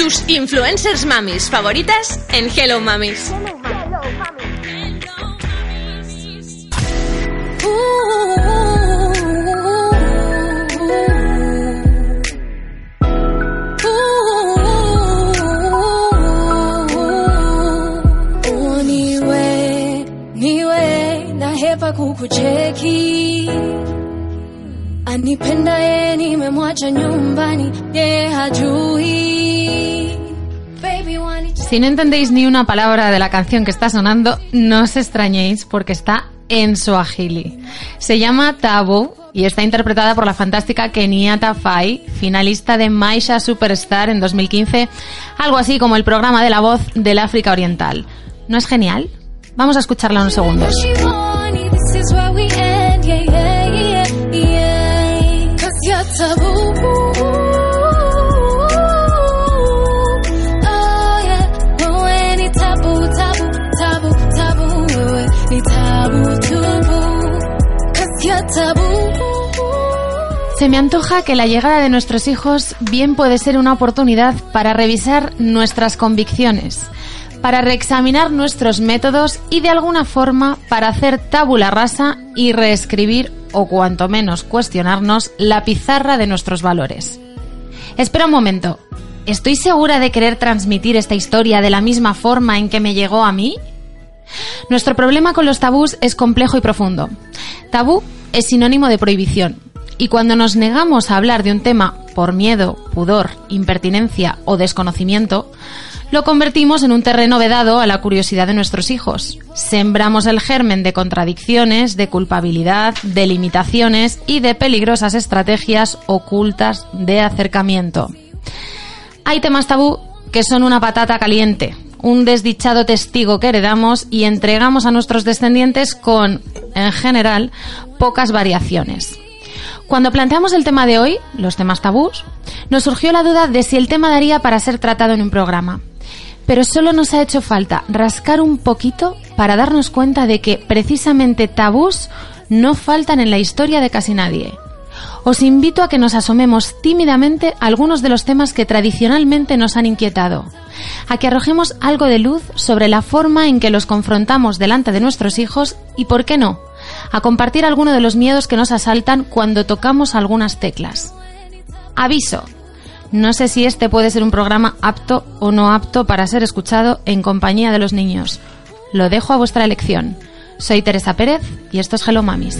Tus influencers mamis favoritas en Hello Mamis. Si no entendéis ni una palabra de la canción que está sonando, no os extrañéis porque está en Swahili. Se llama Tabu y está interpretada por la fantástica Kenyatta Fai, finalista de Maisha Superstar en 2015, algo así como el programa de la voz del África Oriental. ¿No es genial? Vamos a escucharla unos segundos. Se me antoja que la llegada de nuestros hijos bien puede ser una oportunidad para revisar nuestras convicciones, para reexaminar nuestros métodos y de alguna forma para hacer tabula rasa y reescribir o cuanto menos cuestionarnos la pizarra de nuestros valores. Espera un momento. ¿Estoy segura de querer transmitir esta historia de la misma forma en que me llegó a mí? Nuestro problema con los tabús es complejo y profundo. Tabú es sinónimo de prohibición. Y cuando nos negamos a hablar de un tema por miedo, pudor, impertinencia o desconocimiento, lo convertimos en un terreno vedado a la curiosidad de nuestros hijos. Sembramos el germen de contradicciones, de culpabilidad, de limitaciones y de peligrosas estrategias ocultas de acercamiento. Hay temas tabú que son una patata caliente, un desdichado testigo que heredamos y entregamos a nuestros descendientes con, en general, pocas variaciones. Cuando planteamos el tema de hoy, los temas tabús, nos surgió la duda de si el tema daría para ser tratado en un programa. Pero solo nos ha hecho falta rascar un poquito para darnos cuenta de que precisamente tabús no faltan en la historia de casi nadie. Os invito a que nos asomemos tímidamente a algunos de los temas que tradicionalmente nos han inquietado, a que arrojemos algo de luz sobre la forma en que los confrontamos delante de nuestros hijos y, por qué no, a compartir alguno de los miedos que nos asaltan cuando tocamos algunas teclas. Aviso. No sé si este puede ser un programa apto o no apto para ser escuchado en compañía de los niños. Lo dejo a vuestra elección. Soy Teresa Pérez y esto es Hello Mamis.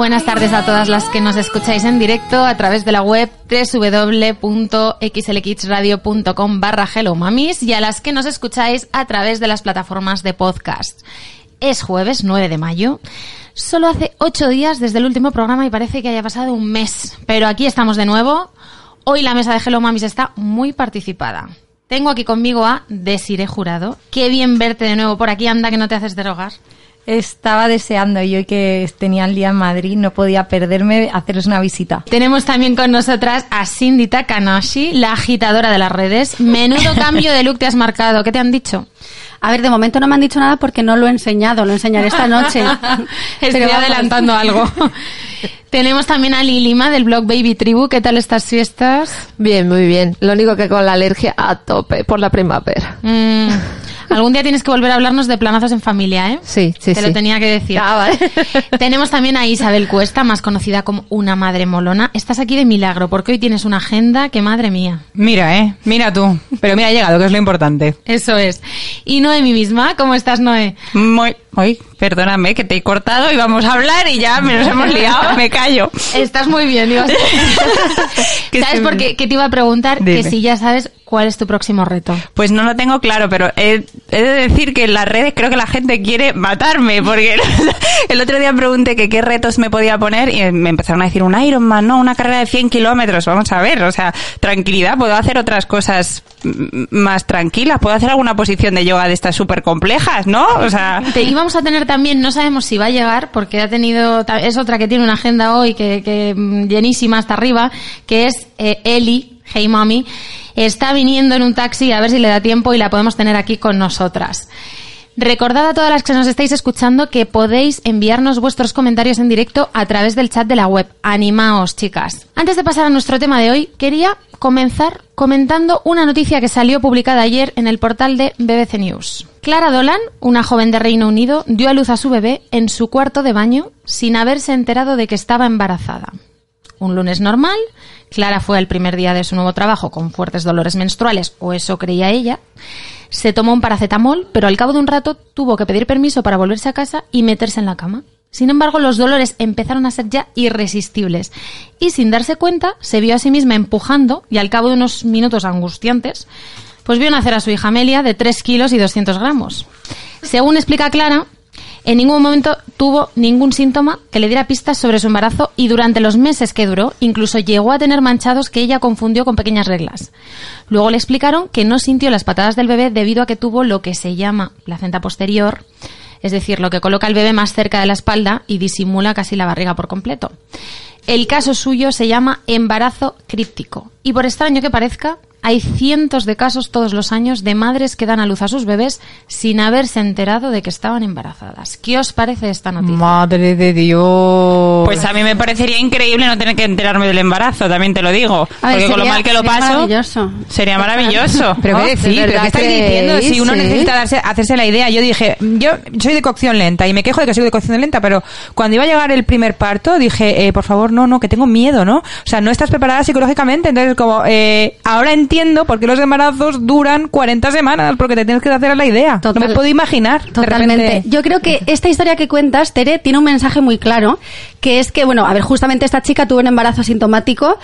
Buenas tardes a todas las que nos escucháis en directo a través de la web www.xlxradio.com barra Hello Mamis y a las que nos escucháis a través de las plataformas de podcast. Es jueves 9 de mayo. Solo hace ocho días desde el último programa y parece que haya pasado un mes. Pero aquí estamos de nuevo. Hoy la mesa de Hello Mamis está muy participada. Tengo aquí conmigo a Desire Jurado. Qué bien verte de nuevo por aquí. Anda que no te haces derogar. Estaba deseando y hoy que tenía el día en Madrid no podía perderme haceros una visita. Tenemos también con nosotras a Cindy Takanashi, la agitadora de las redes. Menudo cambio de look te has marcado. ¿Qué te han dicho? A ver, de momento no me han dicho nada porque no lo he enseñado, lo enseñaré esta noche. Estoy Pero adelantando algo. Tenemos también a Lilima del blog Baby Tribu. ¿Qué tal estas fiestas? Bien, muy bien. Lo único que con la alergia a tope por la primavera. Mm, Algún día tienes que volver a hablarnos de planazos en familia, ¿eh? Sí, sí, Te sí. lo tenía que decir. Ah, vale. Tenemos también a Isabel Cuesta, más conocida como una madre molona. Estás aquí de milagro, porque hoy tienes una agenda que madre mía. Mira, eh, mira tú. Pero mira, ha llegado, que es lo importante. Eso es. Y Noemi misma, ¿cómo estás, Noé? Muy, Uy, perdóname, que te he cortado y vamos a hablar y ya me nos hemos liado, me callo. Estás muy bien, ibas Que ¿Sabes por qué? Que te iba a preguntar que si ya sabes cuál es tu próximo reto. Pues no lo tengo claro, pero he, he de decir que en las redes creo que la gente quiere matarme, porque el otro día pregunté que qué retos me podía poner y me empezaron a decir un Ironman, no, una carrera de 100 kilómetros, vamos a ver, o sea, tranquilidad, puedo hacer otras cosas más tranquilas, puedo hacer alguna posición de yoga de estas súper complejas, ¿no? O sea, Te íbamos a tener también, no sabemos si va a llegar, porque ha tenido, es otra que tiene una agenda hoy que, que, mm, llenísima hasta arriba, que es eh, Eli, Hey Mommy, está viniendo en un taxi a ver si le da tiempo y la podemos tener aquí con nosotras. Recordad a todas las que nos estáis escuchando que podéis enviarnos vuestros comentarios en directo a través del chat de la web. Animaos, chicas. Antes de pasar a nuestro tema de hoy, quería comenzar comentando una noticia que salió publicada ayer en el portal de BBC News. Clara Dolan, una joven de Reino Unido, dio a luz a su bebé en su cuarto de baño sin haberse enterado de que estaba embarazada. Un lunes normal, Clara fue al primer día de su nuevo trabajo con fuertes dolores menstruales, o eso creía ella. Se tomó un paracetamol, pero al cabo de un rato tuvo que pedir permiso para volverse a casa y meterse en la cama. Sin embargo, los dolores empezaron a ser ya irresistibles y sin darse cuenta se vio a sí misma empujando y al cabo de unos minutos angustiantes, pues vio nacer a su hija Amelia de 3 kilos y 200 gramos. Según explica Clara, en ningún momento tuvo ningún síntoma que le diera pistas sobre su embarazo y durante los meses que duró incluso llegó a tener manchados que ella confundió con pequeñas reglas. Luego le explicaron que no sintió las patadas del bebé debido a que tuvo lo que se llama placenta posterior, es decir, lo que coloca al bebé más cerca de la espalda y disimula casi la barriga por completo. El caso suyo se llama embarazo críptico y por extraño que parezca, hay cientos de casos todos los años de madres que dan a luz a sus bebés sin haberse enterado de que estaban embarazadas. ¿Qué os parece esta noticia? madre de Dios. Pues a mí me parecería increíble no tener que enterarme del embarazo, también te lo digo. Ver, porque con lo sería- mal que lo sería paso, maravilloso. sería maravilloso. Pero ¿no? qué decir, De pero qué estáis diciendo, si uno sí. necesita darse- hacerse la idea, yo dije, yo soy de cocción lenta y me quejo de que soy de cocción lenta, pero cuando iba a llegar el primer parto dije, eh, por favor, no, no, que tengo miedo, ¿no? O sea, no estás preparada psicológicamente, entonces como, eh, ahora entiendo por qué los embarazos duran 40 semanas, porque te tienes que hacer a la idea. Total. no me puedo imaginar. Totalmente. repente. Yo creo que esta historia que cuentas, Tere, tiene un mensaje muy claro, que es que, bueno, a ver, justamente esta chica tuvo un embarazo asintomático.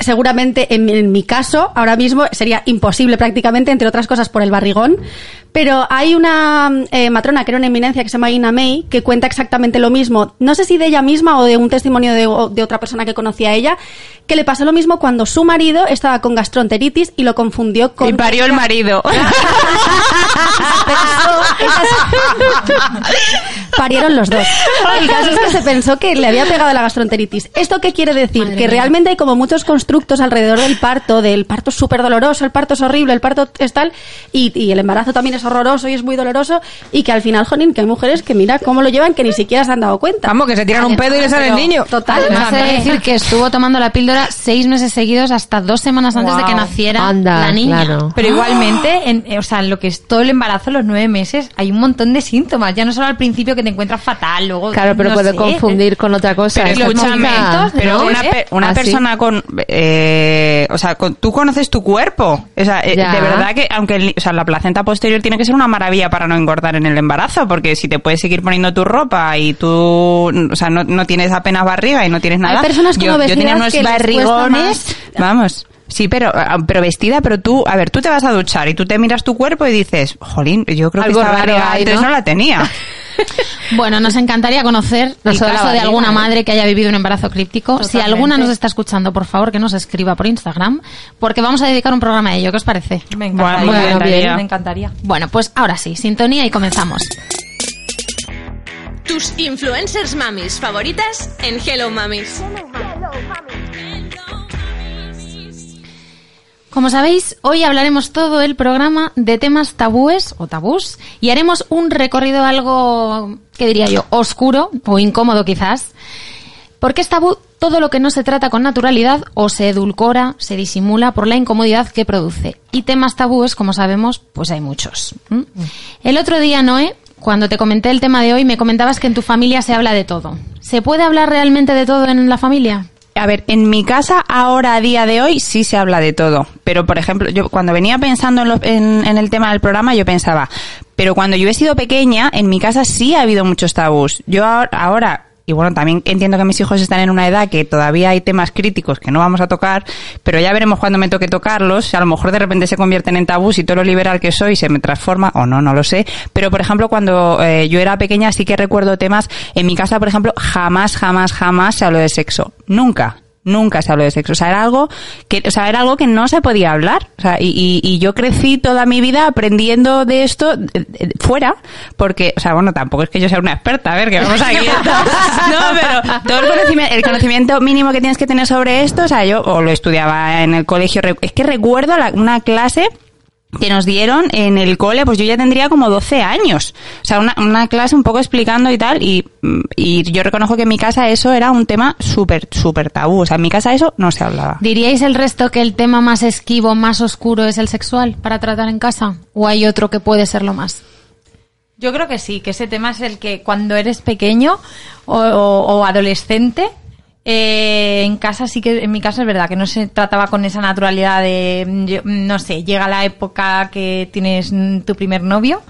Seguramente, en mi caso, ahora mismo sería imposible prácticamente, entre otras cosas, por el barrigón. Pero hay una eh, matrona que era una eminencia que se llama Ina May, que cuenta exactamente lo mismo. No sé si de ella misma o de un testimonio de, de otra persona que conocía a ella, que le pasó lo mismo cuando su marido estaba con gastroenteritis y lo confundió con... Y parió el marido. Parieron los dos. El caso es que se pensó que le había pegado la gastroenteritis. ¿Esto qué quiere decir? Madre que mía. realmente hay como muchos constructos alrededor del parto, del parto es súper doloroso, el parto es horrible, el parto es tal, y, y el embarazo también es horroroso y es muy doloroso, y que al final, Jonin, que hay mujeres que mira cómo lo llevan que ni siquiera se han dado cuenta. Vamos, que se tiran un pedo y le sale el niño. Total. Además, de decir que estuvo tomando la píldora seis meses seguidos hasta dos semanas antes de que naciera Anda, la niña. claro. Pero igualmente, en, eh, o sea, en lo que es todo el embarazo, los nueve meses, hay un montón de síntomas. Ya no solo al principio que te encuentras fatal, luego. Claro, pero no puede sé. confundir con otra cosa. Pero escúchame, pero ¿no? una, pe- una Ah, sí. persona con, eh, o sea, con- tú conoces tu cuerpo, o sea, eh, de verdad que, aunque, el- o sea, la placenta posterior tiene que ser una maravilla para no engordar en el embarazo, porque si te puedes seguir poniendo tu ropa y tú, o sea, no, no tienes apenas barriga y no tienes nada. personas con yo, yo obesidad tenía unos que barrigones, vamos. Sí, pero, ah, pero vestida, pero tú, a ver, tú te vas a duchar y tú te miras tu cuerpo y dices, jolín, yo creo Algo que esta raro barriga hay, antes ¿no? no la tenía. Bueno, nos encantaría conocer No el caso de alguna ¿eh? madre que haya vivido un embarazo críptico. Si alguna nos está escuchando, por favor, que nos escriba por Instagram, porque vamos a dedicar un programa a ello. ¿Qué os parece? Me Bueno, encantaría. me encantaría. Me encantaría. Bueno, pues ahora sí, sintonía y comenzamos. Tus influencers mamis favoritas en Hello Mamis. Como sabéis, hoy hablaremos todo el programa de temas tabúes o tabús y haremos un recorrido algo, ¿qué diría yo?, oscuro o incómodo quizás. ¿Por qué es tabú todo lo que no se trata con naturalidad o se edulcora, se disimula por la incomodidad que produce. Y temas tabúes, como sabemos, pues hay muchos. ¿m? El otro día, Noé, cuando te comenté el tema de hoy, me comentabas que en tu familia se habla de todo. ¿Se puede hablar realmente de todo en la familia? A ver, en mi casa ahora a día de hoy sí se habla de todo, pero por ejemplo, yo cuando venía pensando en, lo- en- el tema del programa yo pensaba, pero cuando yo he sido pequeña, en mi casa sí ha habido muchos tabús. Yo ahora, ahora y bueno, también entiendo que mis hijos están en una edad que todavía hay temas críticos que no vamos a tocar, pero ya veremos cuando me toque tocarlos. A lo mejor de repente se convierten en tabús y todo lo liberal que soy se me transforma, o no, no lo sé. Pero por ejemplo, cuando eh, yo era pequeña sí que recuerdo temas. En mi casa, por ejemplo, jamás, jamás, jamás se habló de sexo. Nunca. Nunca se habló de sexo. O sea, era algo que, o sea, era algo que no se podía hablar. O sea, y, y, y yo crecí toda mi vida aprendiendo de esto eh, eh, fuera, porque, o sea, bueno, tampoco es que yo sea una experta, a ver, que vamos aquí. no, pero todo el conocimiento, el conocimiento mínimo que tienes que tener sobre esto, o sea, yo o lo estudiaba en el colegio. Es que recuerdo la- una clase que nos dieron en el cole, pues yo ya tendría como 12 años. O sea, una, una clase un poco explicando y tal, y, y yo reconozco que en mi casa eso era un tema súper, súper tabú. O sea, en mi casa eso no se hablaba. ¿Diríais el resto que el tema más esquivo, más oscuro es el sexual para tratar en casa? ¿O hay otro que puede serlo más? Yo creo que sí, que ese tema es el que cuando eres pequeño o, o- o adolescente, eh, en casa sí que, en mi casa es verdad que no se trataba con esa naturalidad de, yo- no sé, llega la época que tienes tu primer novio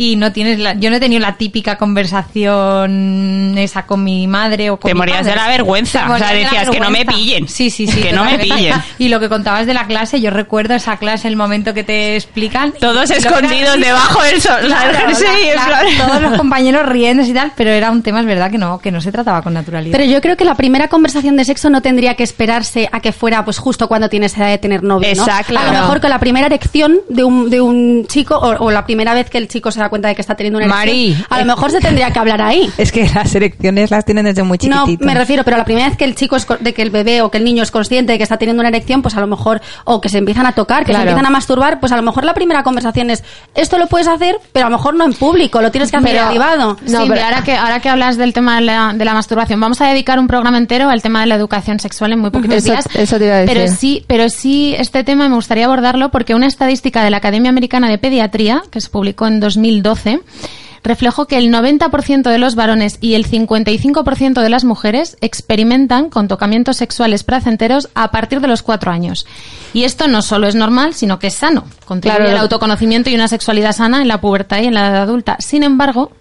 y no tienes la, yo no he tenido la típica conversación esa con mi madre o con Te mi morías padre. de la vergüenza, Te o sea, de la decías, "Que no me vergüenza". pillen. Sí, sí, sí. Que no me pillen. Y lo que contabas de la clase, yo recuerdo esa clase, el momento que te explican. Todos era escondidos risa. debajo del sol. Claro, Sí, la- la- plan- todos los compañeros riendo y tal, pero era un tema, es verdad, que no, que no se trataba con naturalidad. Pero yo creo que la primera conversación de sexo no tendría que esperarse a que fuera pues justo cuando tienes edad de tener novio, ¿no? Exacto. A lo mejor con la primera erección de un, de un chico o, o la primera vez que el chico se da cuenta de que está teniendo una erección, Mari, a lo mejor se tendría que hablar ahí. Es que las elecciones las tienen desde muy No, chiquitito. me refiero, pero la primera vez que el chico es, co- de que el bebé o que el niño es consciente de que está teniendo una erección, pues a lo mejor, o que se empiezan a tocar, que Claro. se empiezan a masturbar, pues a lo mejor la primera conversación es, esto lo puedes hacer, pero a lo mejor no en público, lo tienes que hacer en privado. Sí, pero ahora que, ahora que hablas del tema de la, de la masturbación, vamos a dedicar un programa entero al tema de la educación sexual en muy poquitos Eso- días. eso te iba a decir. Pero sí, pero sí, este tema me gustaría abordarlo porque una estadística de la Academia Americana de Pediatría, que se publicó en 2012, reflejó que el 90% de los varones y el 55% de las mujeres experimentan con tocamientos sexuales placenteros a partir de los cuatro años. Y esto no solo es normal, sino que es sano. Contribuye Claro. al autoconocimiento y una sexualidad sana en la pubertad y en la edad adulta. Sin embargo,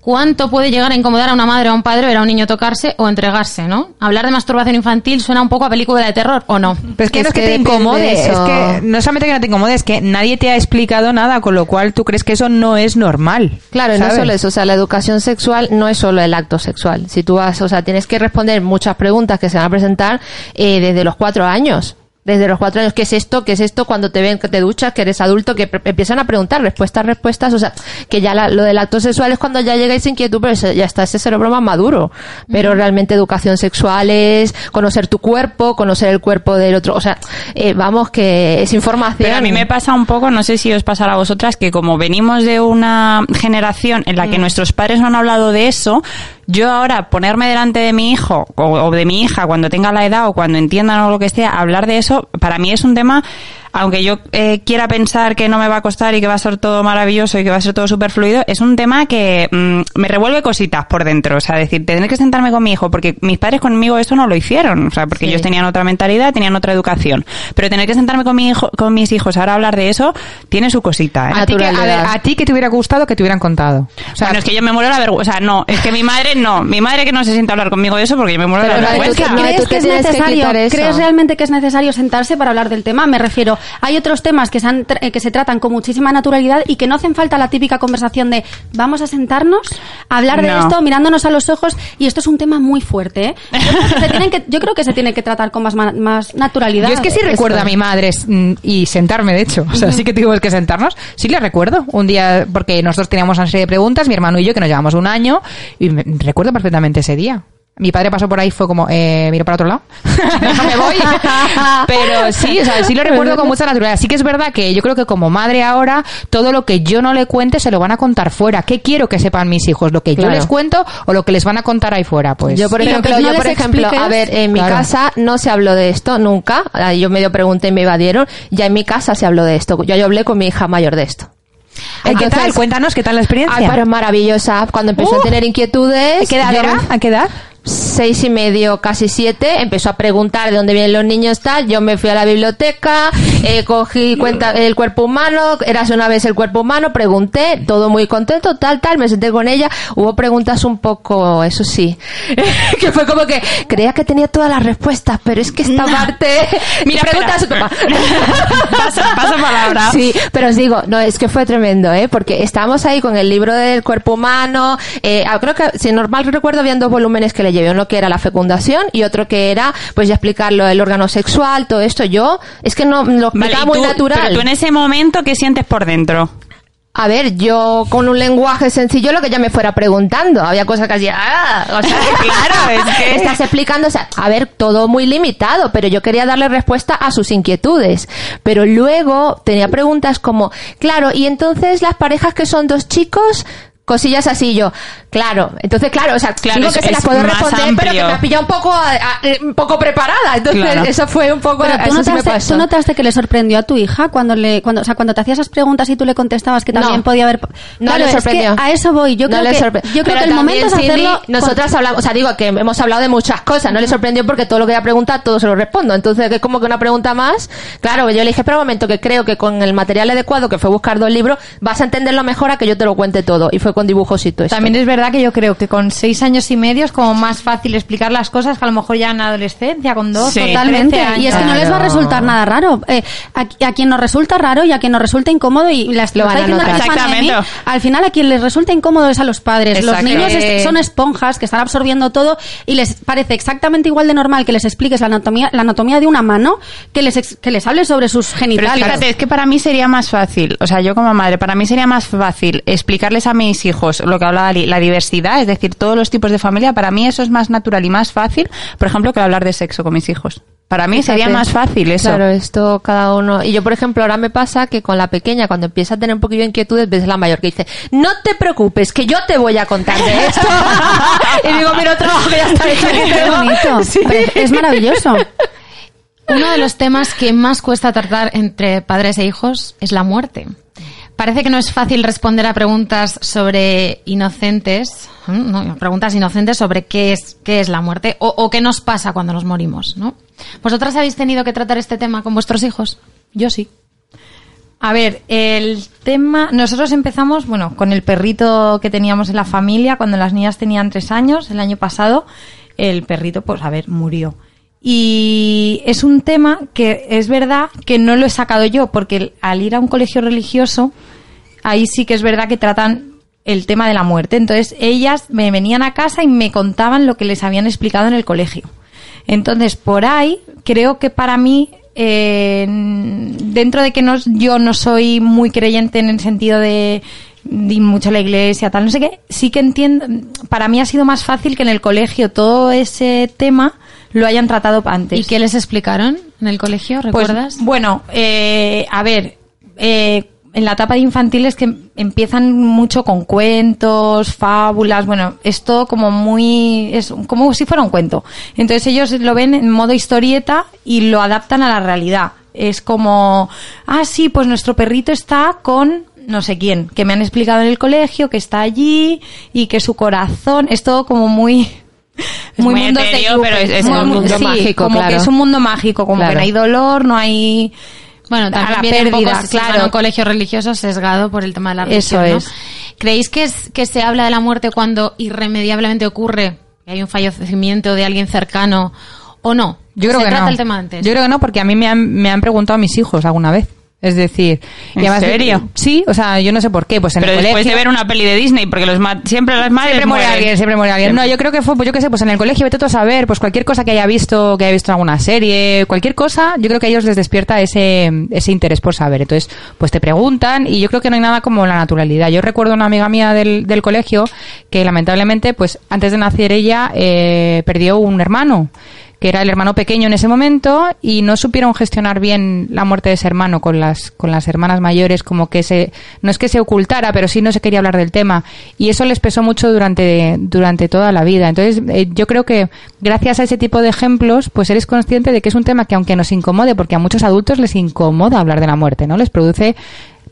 ¿Cuánto puede llegar a incomodar a una madre o a un padre ver a un niño tocarse o entregarse, no? Hablar de masturbación infantil suena un poco a película de terror, ¿o no? Pero es que Es no es que que te incomode, es que no solamente que no te incomode, es que nadie te ha explicado nada, con lo cual tú crees que eso no es normal. Claro, y no ¿sabes? solo eso, o sea, la educación sexual no es solo el acto sexual. Si tú vas, o sea, tienes que responder muchas preguntas que se van a presentar eh, desde los cuatro años. Desde los cuatro años, ¿qué es esto? ¿Qué es esto? Cuando te ven que te duchas, que eres adulto, que empiezan a preguntar respuestas, respuestas, o sea, que ya la- lo del acto sexual es cuando ya llegáis inquietud, pero ya está ese cerebro más maduro. Pero realmente educación sexual es conocer tu cuerpo, conocer el cuerpo del otro, o sea, eh, vamos, que es información. Pero a mí me pasa un poco, no sé si os pasará a vosotras, que como venimos de una generación en la Mm. que nuestros padres no han hablado de eso, yo ahora ponerme delante de mi hijo o, o de mi hija cuando tenga la edad o cuando entiendan o lo que sea, hablar de eso, para mí es un tema, aunque yo eh, quiera pensar que no me va a costar y que va a ser todo maravilloso y que va a ser todo súper fluido, es un tema que mm, me revuelve cositas por dentro. O sea, decir, tener que sentarme con mi hijo, porque mis padres conmigo esto no lo hicieron. O sea, porque Sí. ellos tenían otra mentalidad, tenían otra educación. Pero tener que sentarme con mi hijo, con mis hijos ahora a hablar de eso, tiene su cosita, ¿eh? A ti, que, a, ver, a ti que te hubiera gustado que te hubieran contado. O sea, bueno, es que yo me muero la vergüenza. O sea, no, es que mi madre no. Mi madre que no se sienta a hablar conmigo de eso porque yo me muero la vergüenza. eso. ¿Crees realmente que es necesario sentarse para hablar del tema? Me refiero, hay otros temas que se, han eh, que se tratan con muchísima naturalidad y que no hacen falta la típica conversación de vamos a sentarnos, a hablar de No. esto, mirándonos a los ojos y esto es un tema muy fuerte. ¿eh? Yo, creo que se tienen que, yo creo que se tiene que tratar con más, más naturalidad. Yo es que sí Esto. recuerdo a mi madre mm, y sentarme, de hecho. O sea, sí que tuvimos que sentarnos. Sí le recuerdo. Un día, porque nosotros teníamos una serie de preguntas, mi hermano y yo, que nos llevamos un año, y me- recuerdo perfectamente ese día. Mi padre pasó por ahí, fue como, eh, miro para otro lado, me voy. Pero sí, o sea, sí lo recuerdo con mucha naturalidad. Sí que es verdad que yo creo que como madre ahora, todo lo que yo no le cuente se lo van a contar fuera. ¿Qué quiero que sepan mis hijos? ¿Lo que yo les cuento o lo que les van a contar ahí fuera? Pues Yo, por ejemplo, no yo, por ejemplo, expliques- a ver, en mi Claro. casa no se habló de esto nunca. Ah, Yo medio pregunté y me evadieron. Ya en mi casa se habló de esto. Yo, yo hablé con mi hija mayor de esto. ¿qué tal? Entonces- Cuéntanos, ¿qué tal la experiencia? Ay, pero es maravillosa. Cuando empezó Uh. a tener inquietudes. ¿A qué edad era? ¿A qué edad? Seis y medio, casi siete, empezó a preguntar de dónde vienen los niños tal, yo me fui a la biblioteca, eh, cogí cuenta el cuerpo humano, eras una vez el cuerpo humano, pregunté, todo muy contento, tal, tal, me senté con ella, hubo preguntas un poco, eso sí, que fue como que creía que tenía todas las respuestas, pero es que esta parte, Mira, pregunta a su espera. papá. Paso- paso palabra. Sí, pero os digo, no, es que fue tremendo, ¿eh? Porque estábamos ahí con el libro del cuerpo humano, eh, ah, creo que, si normal recuerdo, habían dos volúmenes que le llevé, uno que era la fecundación y otro que era, pues ya explicarlo, el órgano sexual, todo esto. Yo, es que no, lo explicaba muy tú- natural. Pero tú en ese momento, ¿qué sientes por dentro? A ver, yo con un lenguaje sencillo lo que ya me fuera preguntando. Había cosas que hacía, ah, o sea, Claro, es que- estás explicando, o sea, a ver, todo muy limitado, pero yo quería darle respuesta a sus inquietudes. Pero luego tenía preguntas como, claro, y entonces las parejas que son dos chicos, cosillas así yo, claro, entonces claro, o sea, Claro, digo es- que se las puedo responder, pero que me ha pillado un poco, a- a- eh, un poco preparada. Entonces, Claro. eso fue un poco, Pero tú eso sí me notaste, pasó. tú notaste que le sorprendió a tu hija cuando le, cuando, o sea, cuando te hacía esas preguntas y tú le contestabas que No. también podía haber. No Claro, le es que sorprendió. a eso voy. Yo No creo le que, yo creo Pero que el momento es hacerlo. con- Nosotras hablamos, o sea, digo que hemos hablado de muchas cosas. No le sorprendió porque todo lo que ella pregunta, todo se lo respondo. Entonces, que es como que una pregunta más. Claro, yo le dije, pero un momento, que creo que con el material adecuado, que fue buscar dos libros, vas a entenderlo mejor a que yo te lo cuente todo. Y fue con dibujos y todo esto. También es verdad que yo creo que con seis años y medio es como más fácil explicar las cosas que a lo mejor ya en adolescencia, con dos Sí. Totalmente. 13 años. Y es que no les va a resultar nada raro. Eh, a, a quien nos resulta raro y a quien nos resulta incómodo y las Lo lo van a notar. Exactamente. al final a quien les resulta incómodo es a los padres. Los niños es- son esponjas que están absorbiendo todo y les parece exactamente igual de normal que les expliques la anatomía, la anatomía de una mano que les, ex- que les hables sobre sus Pero genitales. fíjate, es que para mí sería más fácil, o sea, yo como madre, para mí sería más fácil explicarles a mis hijos lo que hablaba Ali, la diversidad, es decir, todos los tipos de familia, para mí eso es más natural y más fácil, por ejemplo, que hablar de sexo con mis hijos. Para mí sería más fácil eso. Claro, esto cada uno. Y yo, por ejemplo, ahora me pasa que con la pequeña, cuando empieza a tener un poquillo de inquietudes, ves la mayor que dice, no te preocupes, que yo te voy a contar de esto. y digo, mira, otro trabajo que ya está hecho. Qué tengo". bonito. Sí. Es maravilloso. Uno de los temas que más cuesta tratar entre padres e hijos es la muerte. Parece que no es fácil responder a preguntas sobre inocentes, no, preguntas inocentes sobre qué es, qué es la muerte o, o qué nos pasa cuando nos morimos, ¿no? ¿Vosotras habéis tenido que tratar este tema con vuestros hijos? Yo sí. A ver, el tema, nosotros empezamos, bueno, con el perrito que teníamos en la familia cuando las niñas tenían tres años, el año pasado, el perrito, pues a ver, murió. Y es un tema que es verdad que no lo he sacado yo, porque al ir a un colegio religioso, ahí sí que es verdad que tratan el tema de la muerte. Entonces ellas me venían a casa y me contaban lo que les habían explicado en el colegio. Entonces, por ahí, creo que para mí, eh, dentro de que no, yo no soy muy creyente en el sentido de, de mucho la iglesia, tal, no sé qué, sí que entiendo, para mí ha sido más fácil que en el colegio todo ese tema lo hayan tratado antes. ¿Y qué les explicaron en el colegio? Pues, ¿Recuerdas? bueno, eh, a ver, eh, en la etapa de infantiles que empiezan mucho con cuentos, fábulas, bueno, es todo como muy, es como si fuera un cuento. Entonces ellos lo ven en modo historieta y lo adaptan a la realidad. Es como, ah, sí, pues nuestro perrito está con no sé quién, que me han explicado en el colegio, que está allí y que su corazón, es todo como muy... Es muy etéreo, Yuppie. pero es- es Muy- un mundo sí, mágico, como claro. que es un mundo mágico, como Claro. que no hay dolor, no hay Bueno, a también la viene un pérdida, poco a claro. un colegio religioso sesgado por el tema de la Eso religión. ¿Creéis que, es, que se habla de la muerte cuando irremediablemente ocurre, que hay un fallecimiento de alguien cercano o no? Yo creo se que trata no. el tema antes. Yo creo que no, porque a mí me han, me han preguntado mis hijos alguna vez. Es decir, y ¿En además- serio? Sí, o sea, yo no sé por qué. Pues en Pero el después colegio, de ver una peli de Disney, porque los ma- siempre las madres Siempre muere alguien, siempre muere alguien. No, yo creo que fue, pues yo qué sé, pues en el colegio, vete tú a saber, pues cualquier cosa que haya visto, que haya visto en alguna serie, cualquier cosa, yo creo que a ellos les despierta ese, ese interés por saber. Entonces, pues te preguntan y yo creo que no hay nada como la naturalidad. Yo recuerdo una amiga mía del, del colegio que lamentablemente, pues antes de nacer ella, eh, perdió un hermano que era el hermano pequeño en ese momento y no supieron gestionar bien la muerte de ese hermano con las con las hermanas mayores como que se no es que se ocultara pero sí no se quería hablar del tema. Y eso les pesó mucho durante durante toda la vida. Entonces eh, yo creo que gracias a ese tipo de ejemplos pues eres consciente de que es un tema que aunque nos incomode porque a muchos adultos les incomoda hablar de la muerte no les produce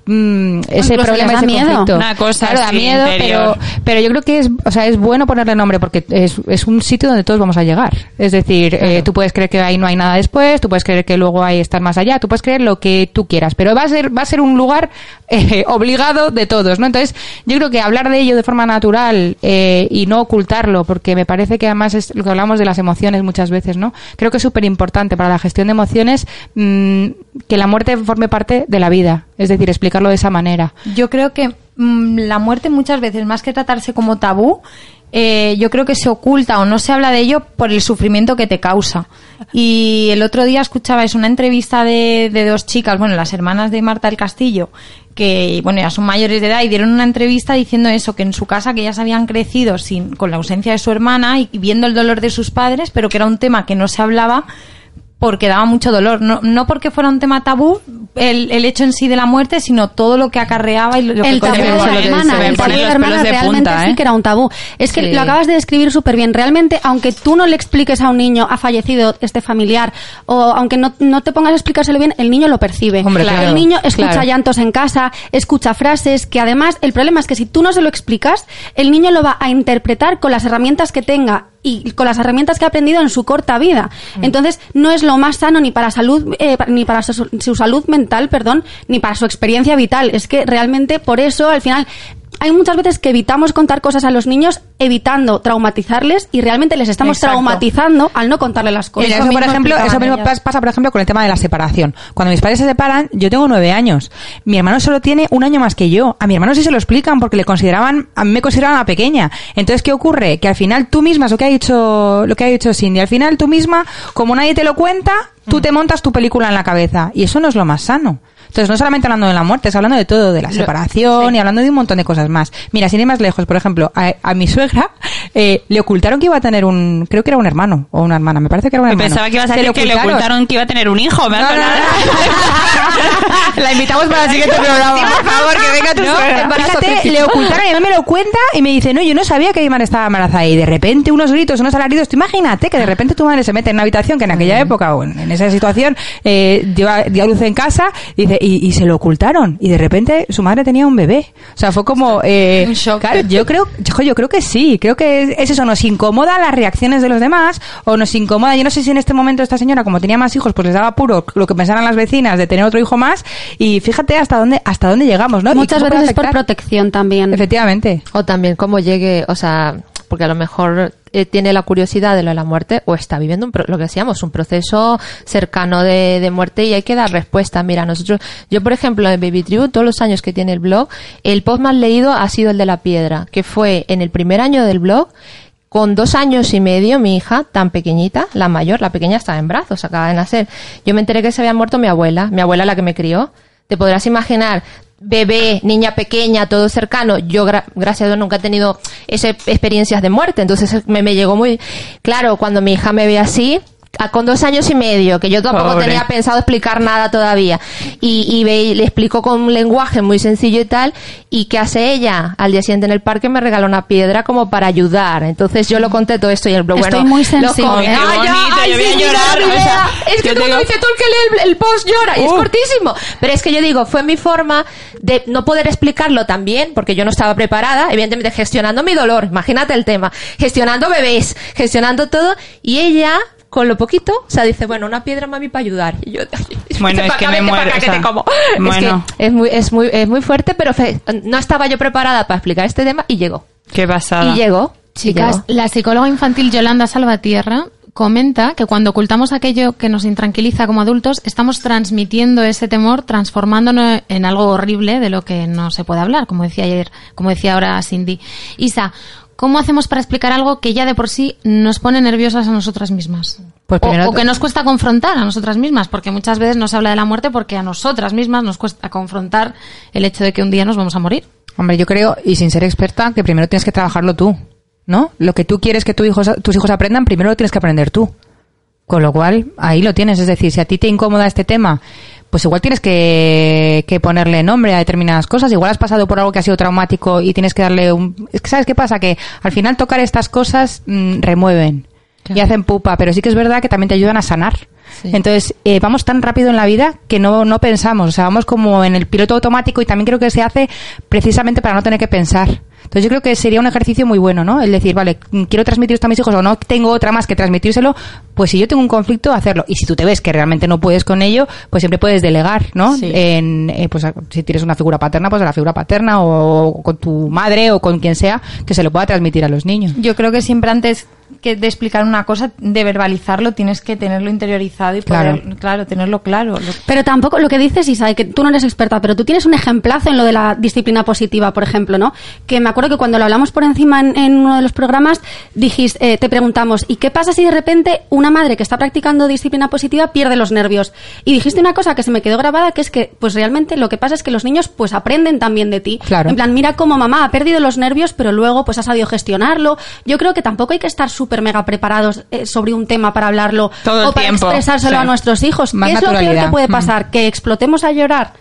mm, ese incluso problema ese miedo. conflicto Una cosa claro da miedo pero interior. pero yo creo que es, o sea, es bueno ponerle nombre porque es, es un sitio donde todos vamos a llegar. Es decir, eh, tú puedes creer que ahí no hay nada después, tú puedes creer que luego hay estar más allá, tú puedes creer lo que tú quieras, pero va a ser, va a ser un lugar eh, obligado de todos, ¿no? Entonces, yo creo que hablar de ello de forma natural eh, y no ocultarlo, porque me parece que además es lo que hablamos de las emociones muchas veces, ¿no? Creo que es súper importante para la gestión de emociones mm, que la muerte forme parte de la vida, es decir, de esa manera. Yo creo que mm, la muerte muchas veces, más que tratarse como tabú, eh, yo creo que se oculta o no se habla de ello por el sufrimiento que te causa. Y el otro día escuchabais una entrevista de, de dos chicas, bueno, las hermanas de Marta del Castillo, que bueno, ya son mayores de edad y dieron una entrevista diciendo eso, que en su casa que ellas habían crecido sin, con la ausencia de su hermana y viendo el dolor de sus padres, pero que era un tema que no se hablaba porque daba mucho dolor. No, no porque fuera un tema tabú el, el hecho en sí de la muerte, sino todo lo que acarreaba y lo el que tabú de la hermana, el tabú de la hermana realmente punta, sí ¿eh? que era un tabú. Es que Sí. lo acabas de describir súper bien. Realmente, aunque tú no le expliques a un niño ha fallecido este familiar, o aunque no, no te pongas a explicárselo bien, el niño lo percibe. Hombre, claro, el niño escucha claro. llantos en casa, escucha frases, que además el problema es que si tú no se lo explicas, el niño lo va a interpretar con las herramientas que tenga y con las herramientas que ha aprendido en su corta vida. Mm. Entonces, no es lo más sano ni para salud, eh, ni para su, su salud mental, perdón, ni para su experiencia vital. Es que realmente por eso, al final, hay muchas veces que evitamos contar cosas a los niños evitando traumatizarles y realmente les estamos Exacto. traumatizando al no contarle las cosas. Mira, eso, por ejemplo, eso mismo ellas. pasa, por ejemplo, con el tema de la separación. Cuando mis padres se separan, yo tengo nueve años. Mi hermano solo tiene un año más que yo. A mi hermano sí se lo explican porque le consideraban, a mí me consideraban a pequeña. Entonces, ¿qué ocurre? Que al final tú misma, es lo que ha dicho, lo que ha dicho Cindy, al final tú misma, como nadie te lo cuenta, tú te montas tu película en la cabeza. Y eso no es lo más sano. Entonces, no solamente hablando de la muerte, es hablando de todo, de la separación y hablando de un montón de cosas más. Mira, sin ir más lejos, por ejemplo, a, a mi suegra eh, le ocultaron que iba a tener un, creo que era un hermano o una hermana, me parece que era un hermano. pensaba que ibas a decir que le ocultaron que iba a tener un hijo. Me No, no, no. La invitamos para el siguiente programa. Sí, por favor, que venga tu suegra. Fíjate, le ocultaron y a mí me lo cuenta y me dice, no, yo no sabía que mi madre estaba embarazada. Y de repente unos gritos, unos alaridos. Tú imagínate que de repente tu madre se mete en una habitación que en aquella época o en, en esa situación eh, dio, luz en casa dice, y, y se lo ocultaron. Y de repente su madre tenía un bebé. O sea, fue como... Eh, Un shock. Claro, yo creo, yo, yo creo que sí. Creo que es, es eso, nos incomoda las reacciones de los demás o nos incomoda. Yo no sé si en este momento esta señora, como tenía más hijos, pues les daba puro lo que pensaran las vecinas de tener otro hijo más. Y fíjate hasta dónde, hasta dónde llegamos, ¿no? Muchas veces por protección también. Efectivamente. O también cómo llegue, o sea, porque a lo mejor eh, tiene la curiosidad de lo de la muerte o está viviendo un lo que decíamos, un proceso cercano de, de muerte y hay que dar respuesta. Mira, nosotros, yo por ejemplo en Baby Tribu, todos los años que tiene el blog, el post más leído ha sido el de la piedra, que fue en el primer año del blog, con dos años y medio, mi hija, tan pequeñita, la mayor, la pequeña estaba en brazos, acaba de nacer. Yo me enteré que se había muerto mi abuela, mi abuela la que me crió. Te podrás imaginar, bebé, niña pequeña, todo cercano. Yo, gra- gracias a Dios, nunca he tenido esas experiencias de muerte. Entonces me, me llegó muy... Claro, cuando mi hija me ve así, con dos años y medio, que yo tampoco Pobre. tenía pensado explicar nada todavía. Y, y ve- y le explico con un lenguaje muy sencillo y tal. ¿Y qué hace ella? Al día siguiente en el parque me regaló una piedra como para ayudar. Entonces yo lo conté todo esto y el blog, Estoy bueno, muy lo sensible. conté. Ay, bonito, ay, yo voy a llorar, o sea, es que yo como digo- dice tú el que lee el, el post llora y es Uh. cortísimo. Pero es que yo digo, fue mi forma de no poder explicarlo tan bien, porque yo no estaba preparada, evidentemente gestionando mi dolor, imagínate el tema, gestionando bebés, gestionando todo, y ella con lo poquito, o sea, dice, bueno, una piedra mami para ayudar. Y yo, Bueno, "Vete es que me muero, o que sea, te como". bueno. Es que es muy, es muy, es muy fuerte, pero fe- no estaba yo preparada para explicar este tema y llegó. Qué pasada. Y llegó. y Chicas, llegó. la psicóloga infantil Yolanda Salvatierra comenta que cuando ocultamos aquello que nos intranquiliza como adultos, estamos transmitiendo ese temor, transformándolo en algo horrible de lo que no se puede hablar, como decía ayer, como decía ahora Cindy. Isa, ¿cómo hacemos para explicar algo que ya de por sí nos pone nerviosas a nosotras mismas? Pues O- que nos cuesta confrontar a nosotras mismas, porque muchas veces no se habla de la muerte porque a nosotras mismas nos cuesta confrontar el hecho de que un día nos vamos a morir. Hombre, yo creo, y sin ser experta, que primero tienes que trabajarlo tú, ¿no? Lo que tú quieres que tu hijos, tus hijos aprendan, primero lo tienes que aprender tú. Con lo cual, ahí lo tienes. Es decir, si a ti te incomoda este tema, pues igual tienes que, que ponerle nombre a determinadas cosas. Igual has pasado por algo que ha sido traumático y tienes que darle un... Es que, ¿sabes qué pasa? Que al final tocar estas cosas mm, remueven y hacen pupa, pero sí que es verdad que también te ayudan a sanar. Entonces, eh, vamos tan rápido en la vida que no, no pensamos. O sea, vamos como en el piloto automático y también creo que se hace precisamente para no tener que pensar. Entonces, yo creo que sería un ejercicio muy bueno, ¿no? El decir, vale, mm, quiero transmitir esto a mis hijos o no tengo otra más que transmitírselo, pues si yo tengo un conflicto, hacerlo. Y si tú te ves que realmente no puedes con ello, pues siempre puedes delegar, ¿no? Sí. En, eh, pues si tienes una figura paterna, pues a la figura paterna o, con tu madre o con quien sea que se lo pueda transmitir a los niños. Yo creo que siempre antes que de explicar una cosa, de verbalizarlo, tienes que tenerlo interiorizado y Claro. poder, claro, tenerlo claro. Pero tampoco lo que dices, Isa, que tú no eres experta, pero tú tienes un ejemplazo en lo de la disciplina positiva, por ejemplo, ¿no? Que me acuerdo que cuando lo hablamos por encima en, en uno de los programas, dijiste, eh, te preguntamos, ¿y qué pasa si de repente una madre que está practicando disciplina positiva pierde los nervios? Y dijiste una cosa que se me quedó grabada, que es que, pues realmente lo que pasa es que los niños, pues aprenden también de ti. Claro. En plan, mira cómo mamá ha perdido los nervios, pero luego, pues ha sabido gestionarlo. Yo creo que tampoco hay que estar súper mega preparados eh, sobre un tema para hablarlo Todo o para tiempo, expresárselo sí. a nuestros hijos. Más ¿Qué es lo peor que puede Mm. pasar? Que explotemos a llorar.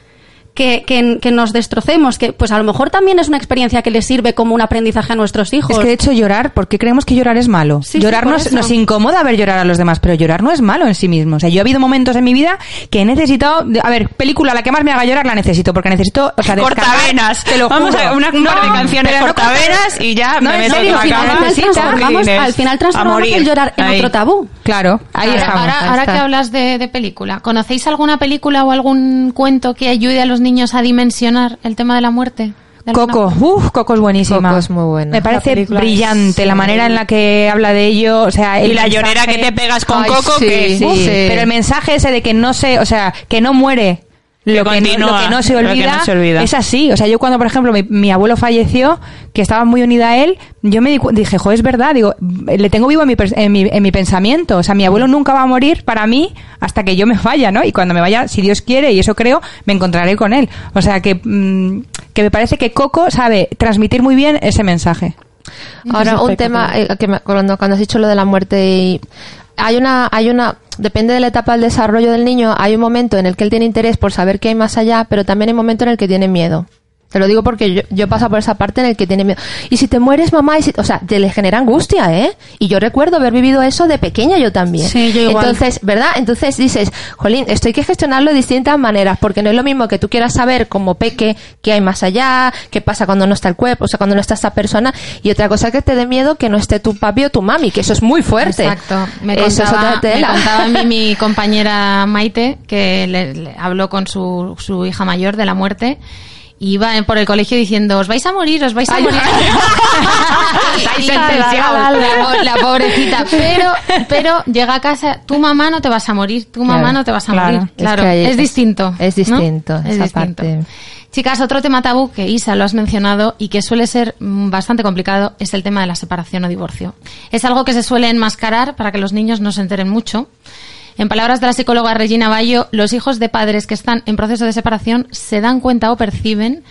Que, que, que nos destrocemos, que pues a lo mejor también es una experiencia que les sirve como un aprendizaje a nuestros hijos. Es que de hecho llorar, ¿por qué creemos que llorar es malo? Sí, llorar nos, nos incomoda ver llorar a los demás, pero llorar no es malo en sí mismo. O sea, yo ha habido momentos en mi vida que he necesitado, a ver, película la que más me haga llorar la necesito, porque necesito, o sea, Cortavenas. Te lo Vamos juro. a una- un par de canciones pero no cortavenas y ya No, me meto serio, en la al cama. final transformamos, al final el llorar en Ahí. otro tabú. Claro, ahí Ahora, estamos. ahora, ahí ahora está. que hablas de, de película, ¿conocéis alguna película o algún cuento que ayude a los niños a dimensionar el tema de la muerte? ¿De alguna Coco, uff, Coco es buenísima. Coco es muy buena. Me parece La brillante es- la manera en la que habla de ello, o sea, el Y la llorera que te pegas con Ay, Coco, sí, que sí. Uf, Pero el mensaje ese de que no se, o sea, que no muere. Lo que, no, continúa, lo que no se que olvida, no se olvida. es así. O sea, yo cuando, por ejemplo, mi, mi abuelo falleció, que estaba muy unida a él, yo me di dije, jo, es verdad, digo, le tengo vivo en mi, en, mi, en mi pensamiento. O sea, mi abuelo nunca va a morir para mí hasta que yo me vaya, ¿no? Y cuando me vaya, si Dios quiere, y eso creo, me encontraré con él. O sea, que, mm, que me parece que Coco sabe transmitir muy bien ese mensaje. Ahora, un tema eh, que me, cuando, cuando has dicho lo de la muerte y hay una, hay una, depende de la etapa del desarrollo del niño, hay un momento en el que él tiene interés por saber qué hay más allá, pero también hay un momento en el que tiene miedo. Te lo digo porque yo, yo paso por esa parte en el que tiene miedo. Y si te mueres, mamá, y si- o sea, te le genera angustia, ¿eh? Y yo recuerdo haber vivido eso de pequeña yo también. Sí, yo igual. Entonces, ¿verdad? Entonces dices, jolín, esto hay que gestionarlo de distintas maneras, porque no es lo mismo que tú quieras saber como peque qué hay más allá, qué pasa cuando no está el cuerpo, o sea, cuando no está esta persona, y otra cosa que te dé miedo que no esté tu papi o tu mami, que eso es muy fuerte. Exacto. Me Eso es contaba, otra me tela. contaba a mí mi compañera Maite que le, le habló con su, su hija mayor de la muerte. Y iba por el colegio diciendo, os vais a morir, os vais a morir. Estáis sentenciados. la, po- la pobrecita. Pero, pero llega a casa, tu mamá no te vas a morir, tu mamá Claro, no te vas a claro. morir. Es Claro, que hay- es, distinto. es ¿no? distinto, Es distinto. parte. Chicas, otro tema tabú que Isa lo has mencionado y que suele ser mm, bastante complicado es el tema de la separación o divorcio. Es algo que se suele enmascarar para que los niños no se enteren mucho. En palabras de la psicóloga Regina Bayo, los hijos de padres que están en proceso de separación se dan cuenta o perciben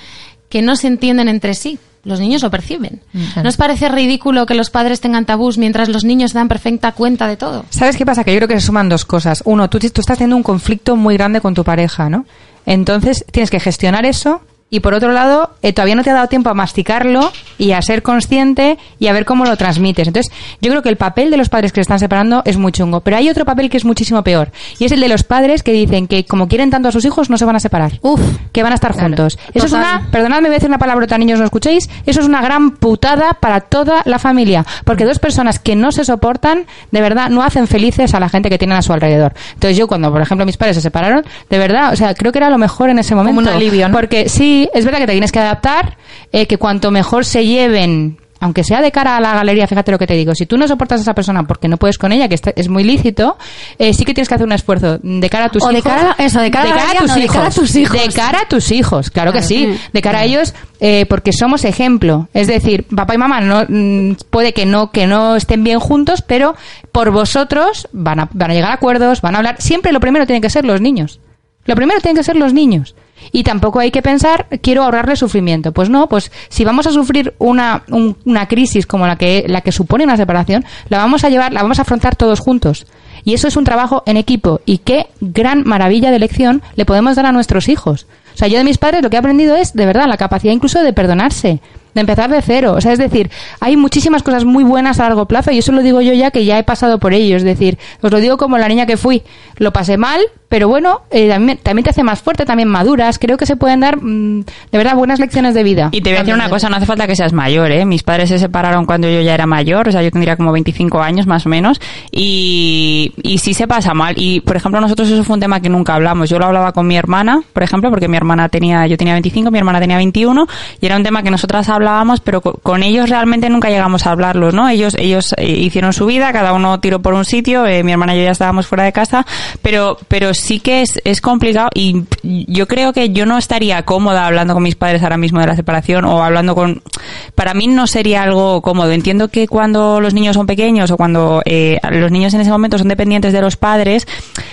que no se entienden entre sí. Los niños lo perciben. ¿No os parece ridículo que los padres tengan tabús mientras los niños dan perfecta cuenta de todo? ¿Sabes qué pasa? Que yo creo que se suman dos cosas. Uno, tú, tú estás teniendo un conflicto muy grande con tu pareja, ¿no? Entonces tienes que gestionar eso y por otro lado, eh, todavía no te ha dado tiempo a masticarlo y a ser consciente y a ver cómo lo transmites. Entonces, yo creo que el papel de los padres que se están separando es muy chungo. Pero hay otro papel que es muchísimo peor. Y es el de los padres que dicen que como quieren tanto a sus hijos, no se van a separar. Uf. Que van a estar juntos. Eso es una, perdonadme, voy a decir una palabrota, niños, no escuchéis. Eso es una gran putada para toda la familia. Porque dos personas que no se soportan, de verdad, no hacen felices a la gente que tienen a su alrededor. Entonces yo, cuando, por ejemplo, mis padres se separaron, de verdad, o sea, creo que era lo mejor en ese momento. un alivio, ¿no? Porque sí, es verdad que te tienes que adaptar, eh, que cuanto mejor se lleven aunque sea de cara a la galería, fíjate lo que te digo, si tú no soportas a esa persona porque no puedes con ella, que es muy lícito, eh, sí que tienes que hacer un esfuerzo de cara a tus O de hijos. cara- eso, de cara a galería, no, de cara a tus hijos. De cara a tus hijos, claro que sí. De cara a ellos, eh, porque somos ejemplo. Es decir, papá y mamá no mm, puede que no que no estén bien juntos, pero por vosotros van a, van a llegar a acuerdos, van a hablar. Siempre lo primero tienen que ser los niños. Lo primero tienen que ser los niños. Y tampoco hay que pensar, quiero ahorrarle sufrimiento. Pues no, pues si vamos a sufrir una, un- una crisis como la que, la que supone una separación, la vamos a llevar, la vamos a afrontar todos juntos. Y eso es un trabajo en equipo. Y qué gran maravilla de lección le podemos dar a nuestros hijos. O sea, yo de mis padres lo que he aprendido es, de verdad, la capacidad incluso de perdonarse, de empezar de cero. O sea, es decir, hay muchísimas cosas muy buenas a largo plazo y eso lo digo yo ya que ya he pasado por ello. Es decir, os lo digo como la niña que fui. Lo pasé mal, pero bueno, eh, también, también te hace más fuerte, también maduras. Creo que se pueden dar, mm, de verdad, buenas lecciones de vida. Y te voy a decir una cosa, no hace falta que seas mayor, ¿eh? Mis padres se separaron cuando yo ya era mayor, o sea, yo tendría como 25 años más o menos, y, y sí se pasa mal. Y, por ejemplo, nosotros eso fue un tema que nunca hablamos. Yo lo hablaba con mi hermana, por ejemplo, porque mi hermana tenía, yo tenía 25, mi hermana tenía 21, y era un tema que nosotras hablábamos, pero co- con ellos realmente nunca llegamos a hablarlos, ¿no? Ellos, ellos eh, hicieron su vida, cada uno tiró por un sitio, eh, mi hermana y yo ya estábamos fuera de casa, pero, pero sí que es, es complicado y yo creo que yo no estaría cómoda hablando con mis padres ahora mismo de la separación o hablando con... Para mí no sería algo cómodo. Entiendo que cuando los niños son pequeños o cuando eh, los niños en ese momento son dependientes de los padres,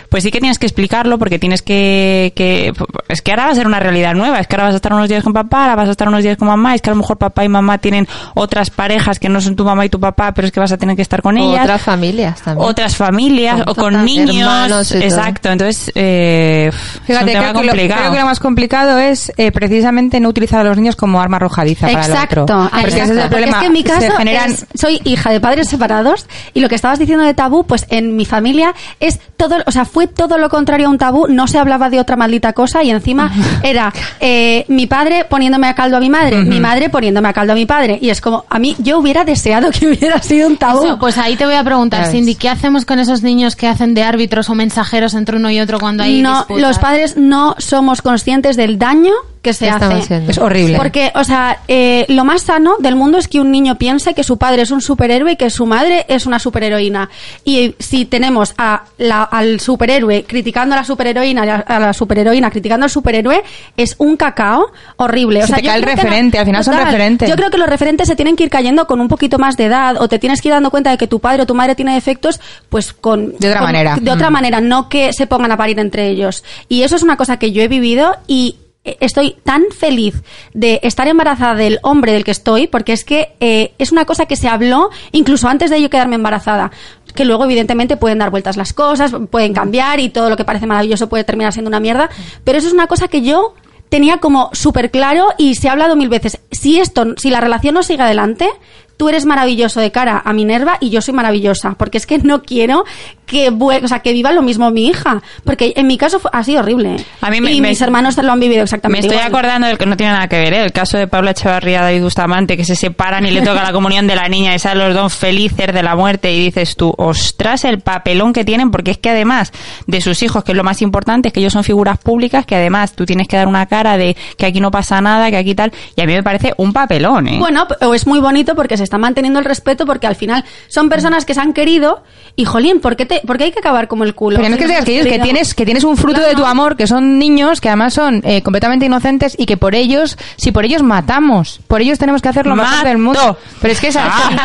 pues sí que tienes que explicarlo porque tienes que, que... Es que ahora va a ser una realidad nueva. Es que ahora vas a estar unos días con papá, ahora vas a estar unos días con mamá. Es que a lo mejor papá y mamá tienen otras parejas que no son tu mamá y tu papá, pero es que vas a tener que estar con O ellas otras familias también. otras familias o con niños. Todo. Exacto, entonces eh, es un Fíjate, tema creo que, lo, complicado. creo que lo más complicado es eh, precisamente no utilizar a los niños como arma arrojadiza para el Exacto, otro. Porque ese es el Porque problema. es que en mi caso generan... es- soy hija de padres separados y lo que estabas diciendo de tabú, pues en mi familia es todo, o sea, fue todo lo contrario a un tabú. No se hablaba de otra maldita cosa y encima era eh, mi padre poniéndome a caldo a mi madre, mi madre poniéndome a caldo a mi padre y es como a mí yo hubiera deseado que hubiera sido un tabú. Eso, pues ahí te voy a preguntar. Cindy, ¿qué hacemos con esos niños que hacen de árbitros o mensajeros entre uno y otro cuando hay no, disputas? los padres no somos conscientes del daño que se ¿Qué estamos hace. Es horrible. Porque, o sea, eh, lo más sano del mundo es que un niño piense que su padre es un superhéroe y que su madre es una superheroína. Y si tenemos a la- al superhéroe criticando a la superheroína, y a a la superheroína criticando al superhéroe, es un cacao horrible. O Se sea, te yo cae el creo que referente, al final son referentes. Yo creo que los referentes se tienen que ir cayendo con un poquito más de edad o te tienes que ir dando cuenta de que tu padre o tu madre tiene defectos, pues con... De otra con- manera. De otra Mm. manera, no que se pongan a parir entre ellos. Y eso es una cosa que yo he vivido y estoy tan feliz de estar embarazada del hombre del que estoy, porque es que eh, es una cosa que se habló incluso antes de yo quedarme embarazada. Que luego, evidentemente, pueden dar vueltas las cosas, pueden cambiar y todo lo que parece maravilloso puede terminar siendo una mierda. Pero eso es una cosa que yo tenía como súper claro y se ha hablado mil veces. Si esto, si la relación no sigue adelante, tú eres maravilloso de cara a Minerva y yo soy maravillosa, porque es que no quiero que, o sea, que viva lo mismo mi hija, porque en mi caso fue- ha sido horrible. A mí me- y me- mis hermanos lo han vivido Me exactamente estoy igual. acordando del que no tiene nada que ver, ¿eh? el caso de Paula Echevarría David Bustamante, que se separan y le toca la comunión de la niña y salen los dos felices de la muerte y dices tú, ostras, el papelón que tienen, porque es que además de sus hijos, que es lo más importante, es que ellos son figuras públicas, que además tú tienes que dar una cara de que aquí no pasa nada, que aquí tal, y a mí me parece un papelón, ¿eh? Bueno, o es muy bonito porque se está manteniendo el respeto, porque al final son personas que se han querido y, jolín, ¿por qué, te, por qué hay que acabar como el culo? Pero no es que seas que, que tienes que tienes un fruto Claro. de tu amor, que son niños que además son eh, completamente inocentes y que por ellos, si por ellos matamos, por ellos tenemos que hacer lo mejor del mundo. Pero es que es así.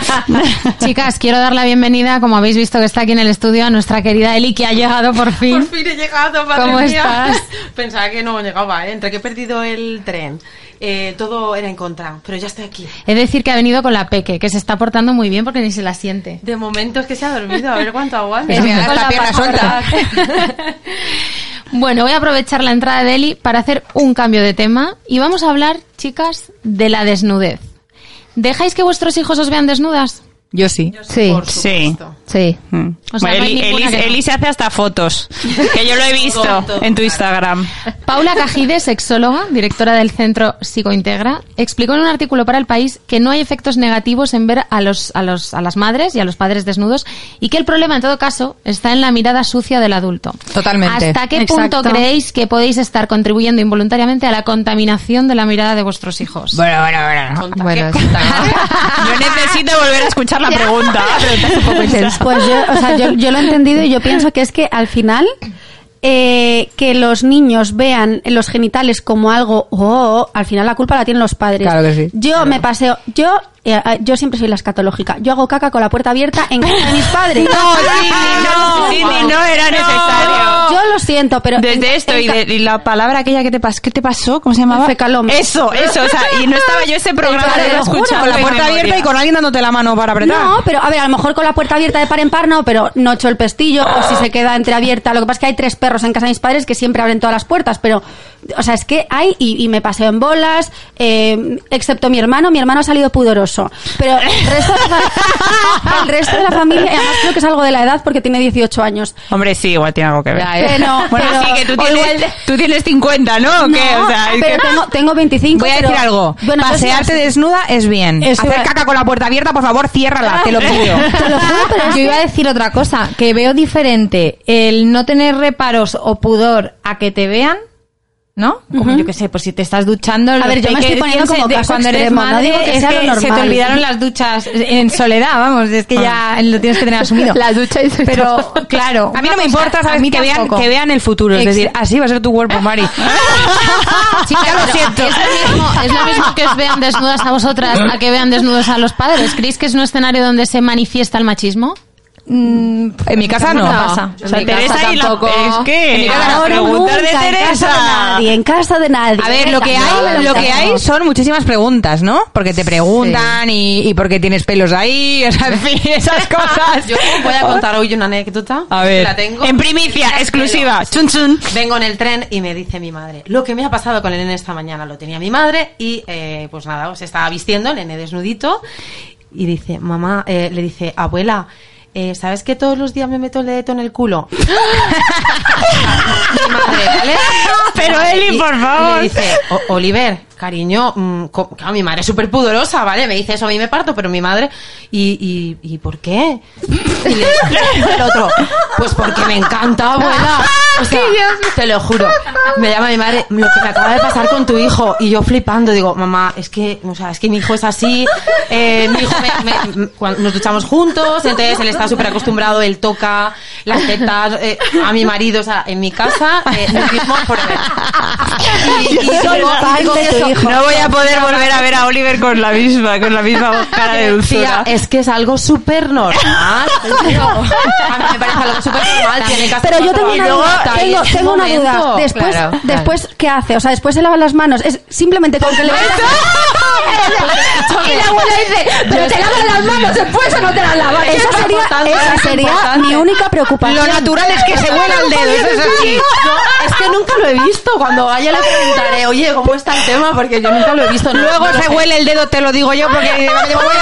Chicas, quiero dar la bienvenida, como habéis visto que está aquí en el estudio, a nuestra querida Eli, que ha llegado por fin. Por fin he llegado, madre ¿Cómo mía. estás? Pensaba que no llegaba, ¿eh? entre que he perdido el tren. Eh, todo era en contra, pero ya estoy aquí. Es decir, que ha venido con la peque, que se está portando muy bien porque ni se la siente. De momento es que se ha dormido, a ver cuánto aguanta. Pierna suelta. Bueno, voy a aprovechar la entrada de Eli para hacer un cambio de tema y vamos a hablar, chicas, de la desnudez. ¿Dejáis que vuestros hijos os vean desnudas? Yo sí. Sí, Por Sí. sí. Mm. O sea, Bueno, no hay Eli, ninguna Eli- que no. Eli se hace hasta fotos, que yo lo he visto en tu Instagram. Paula Cajide, sexóloga, directora del centro Psicointegra, explicó en un artículo para El País que no hay efectos negativos en ver a, los, a, los, a las madres y a los padres desnudos y que el problema, en todo caso, está en la mirada sucia del adulto. Totalmente. ¿Hasta qué Exacto. punto creéis que podéis estar contribuyendo involuntariamente a la contaminación de la mirada de vuestros hijos? Bueno, bueno, bueno. Bueno, Yo necesito volver a escuchar la pregunta. Pues yo, o sea, yo, yo lo he entendido y yo pienso que es que al final eh, que los niños vean los genitales como algo, oh, al final la culpa la tienen los padres. Claro que sí. Yo me paseo, yo eh, yo siempre soy la escatológica. Yo hago caca con la puerta abierta en casa de mis padres. No, Cindy, no, Cindy, no era necesario. Yo lo siento, pero en- Desde esto en y, de- y la palabra aquella que te pasó, ¿qué te pasó? ¿Cómo se llamaba? Fecaloma. Eso, eso, o sea, y no estaba yo ese programa de lo Con la puerta abierta y con alguien dándote la mano para apretar. No, pero a ver, a lo mejor con la puerta abierta de par en par no, pero no echo el pestillo o si se queda entreabierta. Lo que pasa es que hay tres perros en casa de mis padres que siempre abren todas las puertas, pero, o sea, es que hay y, y me paseo en bolas, eh, excepto mi hermano, mi hermano ha salido pudoroso. Pero el resto, de la, fa- el resto de la familia, además creo que es algo de la edad porque tiene 18 años. Hombre, sí, igual tiene algo que ver. Ya, ¿eh? Pero, Bueno, pero- sí, que tú tienes, igual de- tú tienes 50, ¿no? ¿O qué? No, O sea, es pero que- tengo, tengo 25. Voy a pero- decir algo. Bueno, sí- Pasearte desnuda es bien. Eso Hacer caca con la puerta abierta, por favor, ciérrala, te lo pido. Te lo juro, pero Yo iba a decir otra cosa, que veo diferente el no tener reparos o pudor a que te vean, ¿no? Como yo que sé, pues si te estás duchando, A ver, yo me estoy poniendo como de- caso cuando eres extremo, madre digo que es sea lo que se te olvidaron las duchas en soledad, vamos, es que ya lo tienes que tener asumido. La ducha y Pero claro, A mí no me importa, a ¿sabes? mí Que vean, que vean el futuro. Es decir, así va a ser tu cuerpo, Mari. Chica, Ya lo siento. Es lo, mismo, es lo mismo que os vean desnudas a vosotras a que vean desnudos a los padres. ¿Creéis que es un escenario donde se manifiesta el machismo? En mi casa no. Pasa. O sea, En mi casa Teresa y la... tampoco. Es que... En mi casa las de nunca, en casa de Teresa. nadie, en casa de nadie. A ver, lo que hay, lo que hay son muchísimas preguntas, ¿no? Porque te preguntan y, y porque tienes pelos ahí, o sea, en fin, esas cosas. Yo voy a contar hoy una anécdota. A ver. La tengo. En primicia, exclusiva. Chun chun. Vengo en el tren y me dice mi madre, lo que me ha pasado con el nene esta mañana lo tenía mi madre y eh, pues nada, se estaba vistiendo el nene desnudito y dice, mamá, eh, le dice, abuela, eh, ¿sabes que todos los días me meto el dedito en el culo? mi madre, ¿vale? Pero Eli, Y- por y favor. me dice, "O- Oliver, cariño, mm, co- claro, mi madre es súper pudorosa, ¿vale? Me dice eso, a mí me parto, pero mi madre, ¿y, y, y por qué? Y le- el otro, pues porque me encanta, abuela. O sea, te lo juro. Me llama mi madre, lo que me acaba de pasar con tu hijo. Y yo flipando, digo, mamá, es que, o sea, es que mi hijo es así. eh, mi hijo, me- cuando nos duchamos juntos, entonces él está súper acostumbrado, él toca las tetas eh, a mi marido, o sea, en mi casa, eh, nudismo forever. Y, y digo- digo eso, No voy a poder volver a ver a Oliver con la misma, con la misma cara de Tía, dulzura. es que es algo súper normal. Pero a mí me parece algo súper normal. Tiene que Pero yo tengo una y tengo, tengo una duda. Después, Claro, después ¿qué hace? O sea, después se lava las manos. Es simplemente con que le Y la abuela dice, pero te lavas las manos después o no te las lavas. Esa sería, esa sería mi única preocupación. Lo natural es que se huela el dedo, eso es así. No, es que nunca lo he visto. Cuando vaya le preguntaré, oye, ¿cómo está el tema? Porque yo nunca lo he visto. No, Luego no se huele el dedo, te lo digo yo, porque voy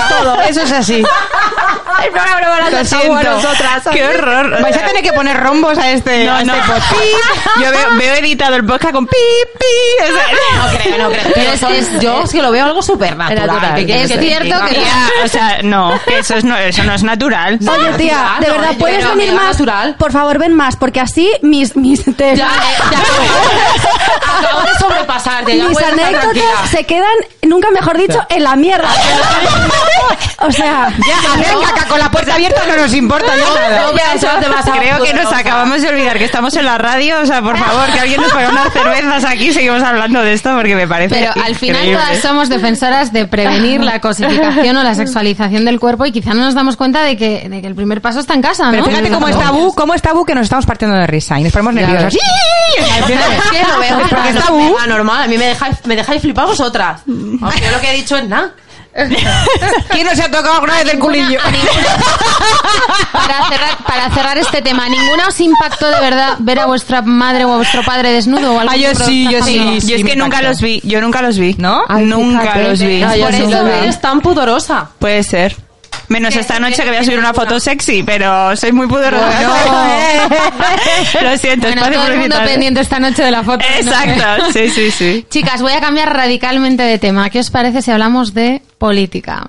a todo. Eso es así. Lo siento. Qué horror. Vais a tener que poner rombos a este, No, a este no. Yo veo, veo editado el podcast con pi, pi. O sea, No creo, no creo. Pero eso es- yo es que lo veo algo súper natural. natural. ¿Qué quieres Es que cierto que- tía, o sea, no, que eso, es no, eso no es natural. Oye, tía, de no, verdad, ¿puedes creo venir más? natural. Por favor, ven más, porque así mis, mis, te- Ya, eh, ya. Acabo de sobrepasarte. Ya mis tranquila. anécdotas se quedan, nunca mejor dicho, en la mierda. O sea, Ya, hacer caca con la puerta abierta no nos importa nada. No veas, ya te vas a Creo que nos acabamos de olvidar que estamos en la radio. O sea, por favor, que alguien nos pague unas cervezas aquí. Seguimos hablando de esto porque me parece. Pero al final increíble. todas somos defensoras de prevenir la cosificación o la sexualización del cuerpo y quizá no nos damos cuenta de que, de que el primer paso está en casa, ¿no? Pero fíjate cómo es tabú, cómo es tabú que nos estamos partiendo de risa y nos ponemos nerviosos. Es que lo veo porque está tabú. normal. A mí me dejáis, me dejáis flipar vosotras. Aunque yo lo que he dicho es nada. ¿Quién no se ha tocado alguna vez el culillo? Para cerrar, para cerrar este tema, ¿ninguna os impactó de verdad ver a vuestra madre o a vuestro padre desnudo o algo Ah, yo sí, yo sí. Yo es que nunca impactó. los vi. Yo nunca los vi. ¿No? Ay, nunca fíjate. los vi. No, yo Por sí eso lo vi. eres tan pudorosa. Puede ser. Menos esta noche que voy a subir una foto sexy, pero soy muy pudorosa. Lo siento, Bueno, todo el mundo pendiente esta noche de la foto. ¿no? Exacto, sí, sí, sí. Chicas, voy a cambiar radicalmente de tema. ¿Qué os parece si hablamos de política?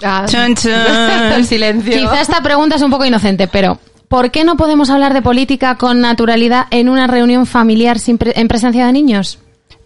Chun, chun. El silencio. Quizá esta pregunta es un poco inocente, pero ¿por qué no podemos hablar de política con naturalidad en una reunión familiar sin pre- en presencia de niños?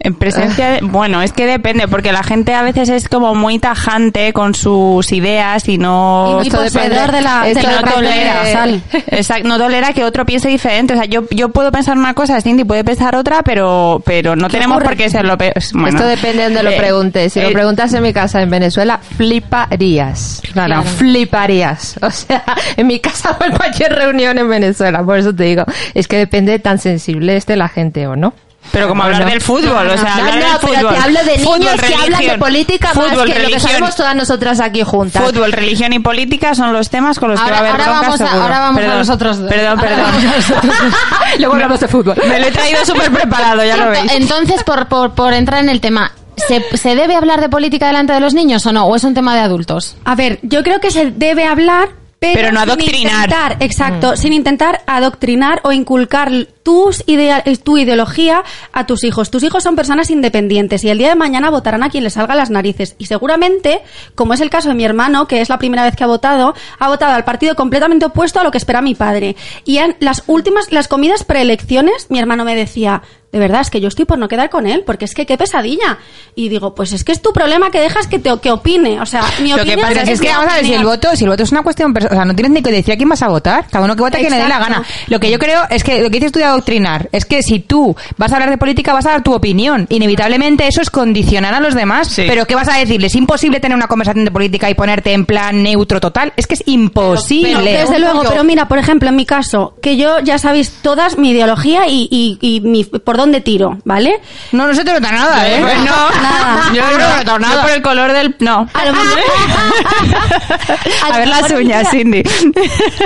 En presencia, de- bueno, es que depende, porque la gente a veces es como muy tajante con sus ideas y no... Y poseedor de la- de la no tolera, universal. exacto, no tolera que otro piense diferente. O sea, yo, yo puedo pensar una cosa, Cindy puede pensar otra, pero, pero no tenemos ocurre? por qué serlo peor. Bueno, Esto depende de donde lo eh, preguntes. Si eh, lo preguntas en mi casa en Venezuela, fliparías. Claro. Fliparías. O sea, en mi casa o en cualquier reunión en Venezuela. Por eso te digo, es que depende de tan sensible esté la gente o no. Pero como hablar del fútbol, o sea, No, hablar no, del pero fútbol. te hablo de niños Fútbol, que hablan de religión. política más Fútbol, que lo que religión. sabemos todas nosotras aquí juntas. Fútbol, religión y política son los temas con los que Ahora- va a haber ahora bronca vamos a- seguro. ahora vamos a perdón, los otros dos. Perdón, perdón. a. Luego hablamos de fútbol. Me lo he traído súper preparado, ya lo veis. Entonces, por, por, por entrar en el tema, ¿se, ¿se debe hablar de política delante de los niños o no? ¿O es un tema de adultos? A ver, yo creo que se debe hablar, pero, Pero no sin adoctrinar. intentar- exacto, sin intentar adoctrinar o inculcar tus idea, eh, tu ideología a tus hijos. Tus hijos son personas independientes y el día de mañana votarán a quien les salga las narices. Y seguramente, como es el caso de mi hermano, que es la primera vez que ha votado, ha votado al partido completamente opuesto a lo que espera mi padre. Y en las últimas, las comidas preelecciones, mi hermano me decía, de verdad, es que yo estoy por no quedar con él, porque es que qué pesadilla. Y digo, pues es que es tu problema que dejas que te que opine. O sea, mi Lo que opinión pasa Pero es mi que vamos a ver si el opinión. voto, si el voto es una cuestión, o sea, no tienes ni que decir a quién vas a votar, cada uno que vota a quien le dé la gana. Lo que yo creo es que lo que dices tú de adoctrinar, es que si tú vas a hablar de política vas a dar tu opinión, inevitablemente eso es condicionar a los demás, Sí. pero ¿qué vas a decirle? Es imposible tener una conversación de política y ponerte en plan neutro total, es que es imposible. No, desde luego, pero mira, por ejemplo, en mi caso, que yo ya sabéis todas mi ideología y, y, y mi, por dónde tiro, ¿vale? No, no se te nota nada, ¿eh? Pues no, Nada. yo no, no por el color del... No. A lo mejor, A ver las uñas, día- Cindy.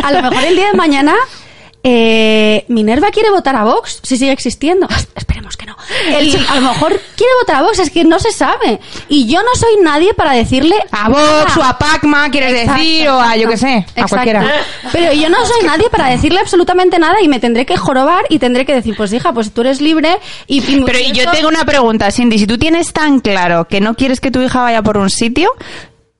A lo mejor el día de mañana eh, Minerva quiere votar a Vox, si sigue existiendo. Esperemos que no. El- a lo mejor quiere votar a Vox, es que no se sabe. Y yo no soy nadie para decirle A Vox o a Pacma, quieres Exacto, decir, o a yo qué sé, a cualquiera. Pero yo no soy nadie para decirle absolutamente nada y me tendré que jorobar y tendré que decir, pues hija, pues tú eres libre y... Pero y yo tengo una pregunta, Cindy. Si tú tienes tan claro que no quieres que tu hija vaya por un sitio,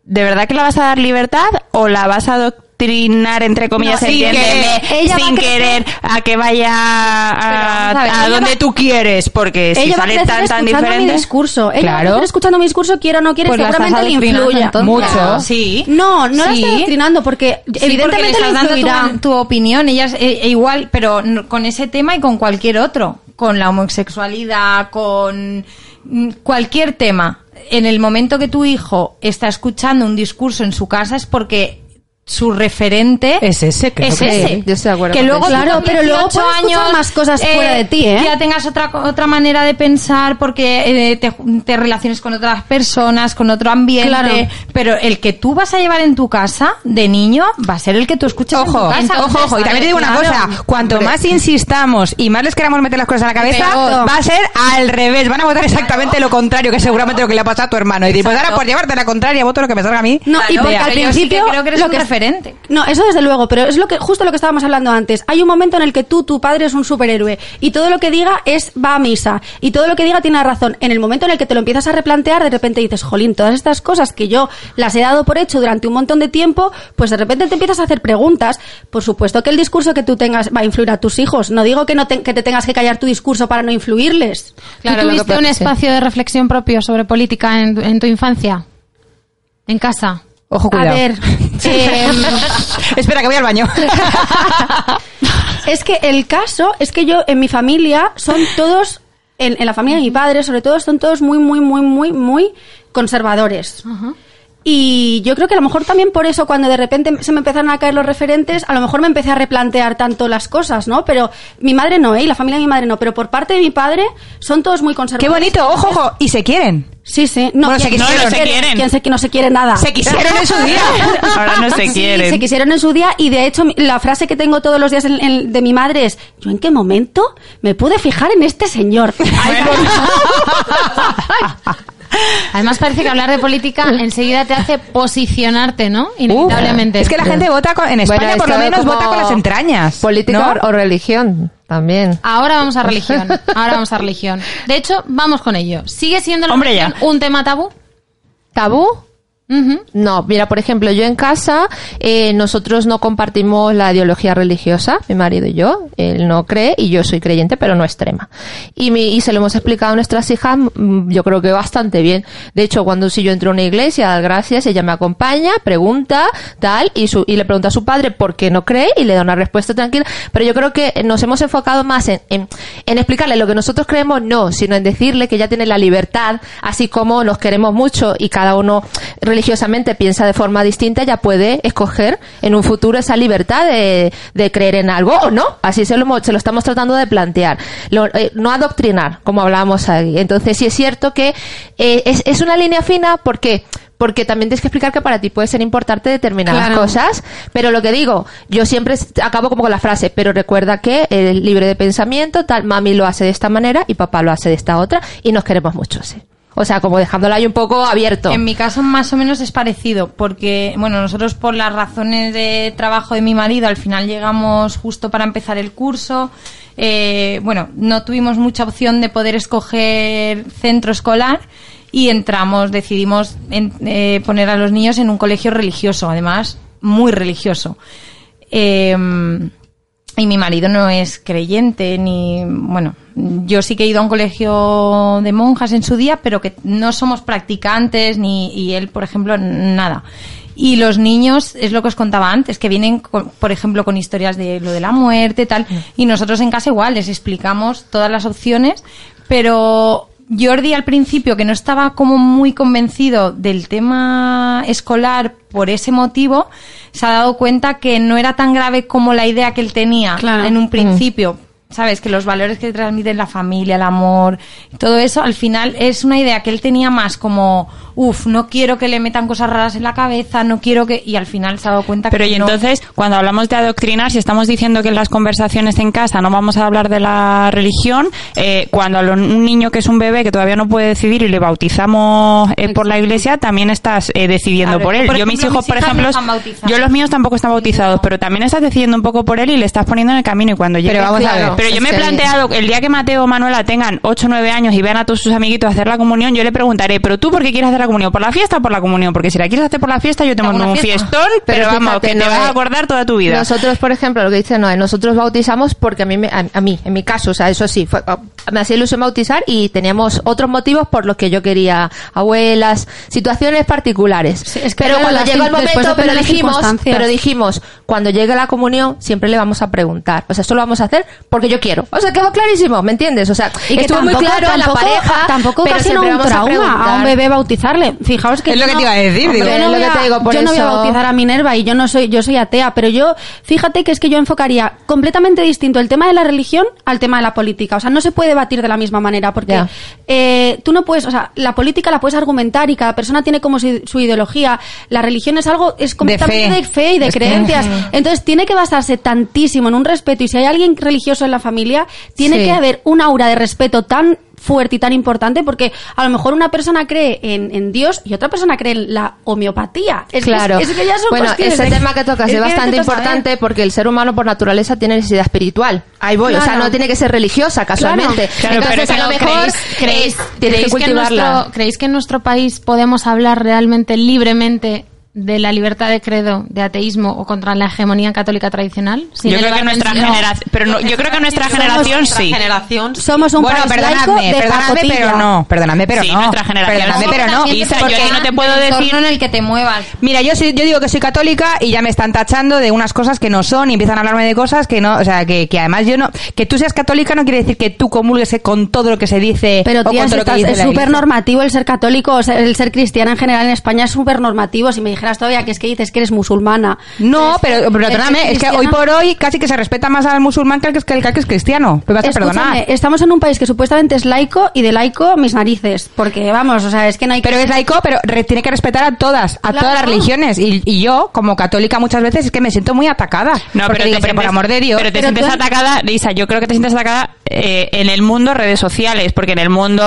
¿de verdad que la vas a dar libertad o la vas a adoctrinar, entre comillas, No, sin entiéndeme, querer. Sin querer a que vaya a, vamos a ver, a ella donde va- tú quieres? Porque si ella va a sale tan, tan escuchando mi diferente... discurso. Ella va a Claro. escuchando mi discurso, quiero o no quiere, Pues la seguramente le influya. entonces. Mucho. Sí. No, no la Sí. estoy adoctrinando porque Sí, porque evidentemente le le estás dando tu, tu opinión, ella es eh, igual, pero con ese tema y con cualquier otro, con la homosexualidad, con mm, cualquier tema. En el momento que tu hijo está escuchando un discurso en su casa es porque su referente Es ese, creo es que ese. sí. Yo estoy de acuerdo que luego Claro, pero luego 18 puedes escuchar más cosas fuera de ti, ¿eh? Ya tengas otra otra manera de pensar porque eh, te, te relaciones con otras personas, con otro ambiente, Claro. pero el que tú vas a llevar en tu casa de niño va a ser el que tú en tu Ojo, casa. ojo, ojo. Y también te digo una Claro. cosa. Cuanto más insistamos y más les queramos meter las cosas en la cabeza, Peor. va a ser al revés. Van a votar exactamente lo contrario, que seguramente lo que le ha pasado a tu hermano. Y decir, pues ahora por llevarte la contraria, voto lo que me salga a mí. No, y porque al sí que principio creo que eres lo un que referente. No, eso desde luego, pero es lo que justo lo que estábamos hablando antes. Hay un momento en el que tú, tu padre es un superhéroe y todo lo que diga es va a misa y todo lo que diga tiene razón. En el momento en el que te lo empiezas a replantear, de repente dices, "Jolín, todas estas cosas que yo las he dado por hecho durante un montón de tiempo, pues de repente te empiezas a hacer preguntas. Por supuesto que el discurso que tú tengas va a influir a tus hijos. No digo que no te, que te tengas que callar tu discurso para no influirles. Claro, ¿Tú tuviste un espacio de reflexión propio sobre política en, en tu infancia? ¿En casa? Ojo, A cuidado. ver, em, Espera, que voy al baño. Es que el caso es que yo, en mi familia, son todos, en, en la familia de mi padre, sobre todo, son todos muy, muy, muy, muy, muy conservadores. Y yo creo que a lo mejor también por eso, cuando de repente se me empezaron a caer los referentes, a lo mejor me empecé a replantear tanto las cosas, ¿no? Pero mi madre no, ¿eh? Y la familia de mi madre no. Pero por parte de mi padre, son todos muy Qué conservadores. bonito, ojo, ojo. Y se quieren. Sí, sí. No, Bueno, se ¿quién- quisieron. quién No, se quieren. ¿Quién se, que no se quiere nada? Se quisieron en su día. Ahora no se Sí, quieren. se quisieron en su día y de hecho la frase que tengo todos los días en- en- de mi madre es ¿yo en qué momento me pude fijar en este señor? Ay, por- Además parece que hablar de política enseguida te hace posicionarte, ¿no? Inevitablemente. Es que la gente vota con- en España, Bueno, por lo menos, vota con las entrañas. Política ¿no? o religión también. Ahora vamos a religión. Ahora vamos a religión. De hecho, vamos con ello. ¿Sigue siendo la Hombre, religión un tema tabú? ¿Tabú? Ujú. No, mira, por ejemplo, yo en casa, eh, nosotros no compartimos la ideología religiosa, mi marido y yo. Él no cree y yo soy creyente, pero no extrema. Y, mi, y se lo hemos explicado a nuestras hijas, mm, yo creo que bastante bien. De hecho, cuando si yo entro a una iglesia, dar gracias, ella me acompaña, pregunta, tal, y, su, y le pregunta a su padre por qué no cree y le da una respuesta tranquila. Pero yo creo que nos hemos enfocado más en, en, en explicarle lo que nosotros creemos, no, sino en decirle que ella tiene la libertad, así como nos queremos mucho y cada uno religiosamente piensa de forma distinta, ella puede escoger en un futuro esa libertad de, de creer en algo o no. Así se lo, se lo estamos tratando de plantear. Lo- eh, no adoctrinar, como hablábamos ahí. Entonces sí es cierto que eh, es, es una línea fina porque porque también tienes que explicar que para ti puede ser importante determinadas Claro. cosas, pero lo que digo, yo siempre acabo como con la frase, pero recuerda que el libre de pensamiento, tal, mami lo hace de esta manera y papá lo hace de esta otra y nos queremos mucho, sí. O sea, como dejándolo ahí un poco abierto. En mi caso más o menos es parecido, porque bueno, nosotros por las razones de trabajo de mi marido al final llegamos justo para empezar el curso. Eh, bueno, no tuvimos mucha opción de poder escoger centro escolar y entramos, decidimos eh, poner a los niños en un colegio religioso, además muy religioso. Eh, y mi marido no es creyente ni bueno yo sí que he ido a un colegio de monjas en su día pero que no somos practicantes ni y él por ejemplo nada y los niños es lo que os contaba antes que vienen con- por ejemplo con historias de lo de la muerte tal y nosotros en casa igual les explicamos todas las opciones pero Jordi al principio que no estaba como muy convencido del tema escolar por ese motivo se ha dado cuenta que no era tan grave como la idea que él tenía Claro. en un principio. Sabes que los valores que transmiten la familia, el amor, todo eso, al final es una idea que él tenía más como, uff, no quiero que le metan cosas raras en la cabeza, no quiero que. Y al final se ha dado cuenta Pero que. y no. entonces, cuando hablamos de adoctrinar, si estamos diciendo que en las conversaciones en casa no vamos a hablar de la religión, eh, cuando a un niño que es un bebé que todavía no puede decidir y le bautizamos eh, por la iglesia, también estás eh, decidiendo ver, por él. por yo mis hijos, mis por no ejemplo, yo los míos tampoco están bautizados, pero también estás decidiendo un poco por él y le estás poniendo en el camino y cuando llegue... Pero vamos a ver, Pero yo me he que- planteado, el día que Mateo o Manuela tengan 8 o 9 años y vean a todos sus amiguitos hacer la comunión, yo le preguntaré, ¿pero tú por qué quieres hacer la comunión? ¿Por la fiesta o por la comunión? Porque si la quieres hacer por la fiesta, yo te una un fiesta. fiestón, pero, vamos, fíjate, que te Noé, vas a acordar toda tu vida. Nosotros, por ejemplo, lo que dice Noé, nosotros bautizamos porque a mí, me- a, a mí, en mi caso, o sea, eso sí, fue- me hacía ilusión bautizar y teníamos otros motivos por los que yo quería abuelas, situaciones particulares. es que pero cuando las llegó el momento, pero dijimos, pero dijimos, cuando llegue la comunión, siempre le vamos a preguntar. O sea, esto lo vamos a hacer porque yo quiero. O sea, quedó clarísimo, ¿me entiendes? O sea, Y que estuvo tampoco, muy claro en la tampoco- pareja, tampoco pero siempre un vamos a trauma a, preguntar. un bebé bautizarle. Fijaos que Es lo que te iba a decir, Hombre, digo. yo Es no lo voy que a- te digo, por yo no voy a eso- bautizar a Minerva y yo no soy yo soy atea, pero yo fíjate que es que yo enfocaría completamente distinto el tema de la religión al tema de la política. O sea, no se puede debatir de la misma manera porque eh, tú no puedes, o sea, la política la puedes argumentar y cada persona tiene como su, su ideología. La religión es algo es completamente fe. de fe y de Es que- creencias. Entonces tiene que basarse tantísimo en un respeto y si hay alguien religioso en la familia, tiene Sí. que haber un aura de respeto tan fuerte y tan importante porque a lo mejor una persona cree en, en Dios y otra persona cree en la homeopatía. Es que- claro. es, que ya son bueno, ese de- tema que tocas es bastante saber. importante porque el ser humano por naturaleza tiene necesidad espiritual. Ahí voy, o sea, no tiene que ser religiosa casualmente. Claro, Entonces, pero a lo mejor ¿Creéis, creéis, eh, tienes creéis que que en cultivarla. nuestro, ¿Creéis que en nuestro país podemos hablar realmente libremente de la libertad de credo, de ateísmo o contra la hegemonía católica tradicional? Sin yo creo que nuestra generación, pero no, yo creo que nuestra generación Nuestra sí. generación Somos un bueno, país laico perdonadme, de pacotilla. pero no. Perdonadme, pero Sí, no. nuestra generación. Perdonadme, pero no. Isa, yo no te puedo decir- en el que te muevas. Mira, yo, soy- yo digo que soy católica y ya me están tachando de unas cosas que no son y empiezan a hablarme de cosas que no, o sea, que, que además yo no, que tú seas católica no quiere decir que tú comulgues con todo lo que se dice Pero o tía, con todo si lo que estás- dice es súper normativo el ser católico, o sea, el ser cristiana en general en España es súper normativo. Si me dijeras todavía que es que dices que eres musulmana. No, pero, pero perdóname, es que hoy por hoy casi que se respeta más al musulmán que al que es, que al que es cristiano. Me vas a Escúchame, perdonar. estamos en un país que supuestamente es laico y de laico mis narices. Porque, vamos, o sea, es que no hay que... Pero es laico, pero re- tiene que respetar a todas, a Claro. todas las religiones. Y, y yo, como católica, muchas veces es que me siento muy atacada. No, pero, digo, pero por amor de Dios. Pero te Pero sientes tú- atacada, Lisa, yo creo que te sientes atacada eh, en el mundo redes sociales, porque en el mundo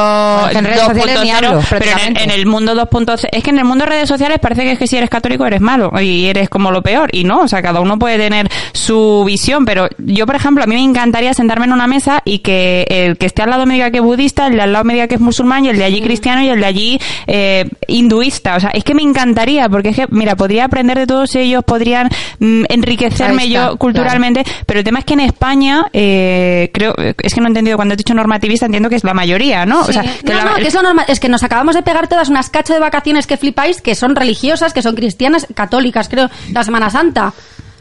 en redes sociales ni 2.0, hablo, pero en el, prácticamente. en el mundo 2.0, es que en el mundo redes sociales parece que es que si eres católico eres malo y eres como lo peor, y no, o sea, cada uno puede tener su visión, pero yo, por ejemplo, a mí me encantaría sentarme en una mesa y que el que esté al lado me diga que es budista, el de al lado me diga que es musulmán, y el de allí cristiano y el de allí eh, hinduista, o sea, es que me encantaría, porque es que, mira, podría aprender de todos ellos, podrían mm, enriquecerme está, yo culturalmente, pero el tema es que en España, eh, creo, es que no he entendido, cuando he dicho normativista, entiendo que es la mayoría, ¿no? O sea, que no, la- no, que. Es que nos acabamos de pegar todas unas cachas de vacaciones que flipáis, que son religiosas, que son cristianas, católicas, creo, la Semana Santa.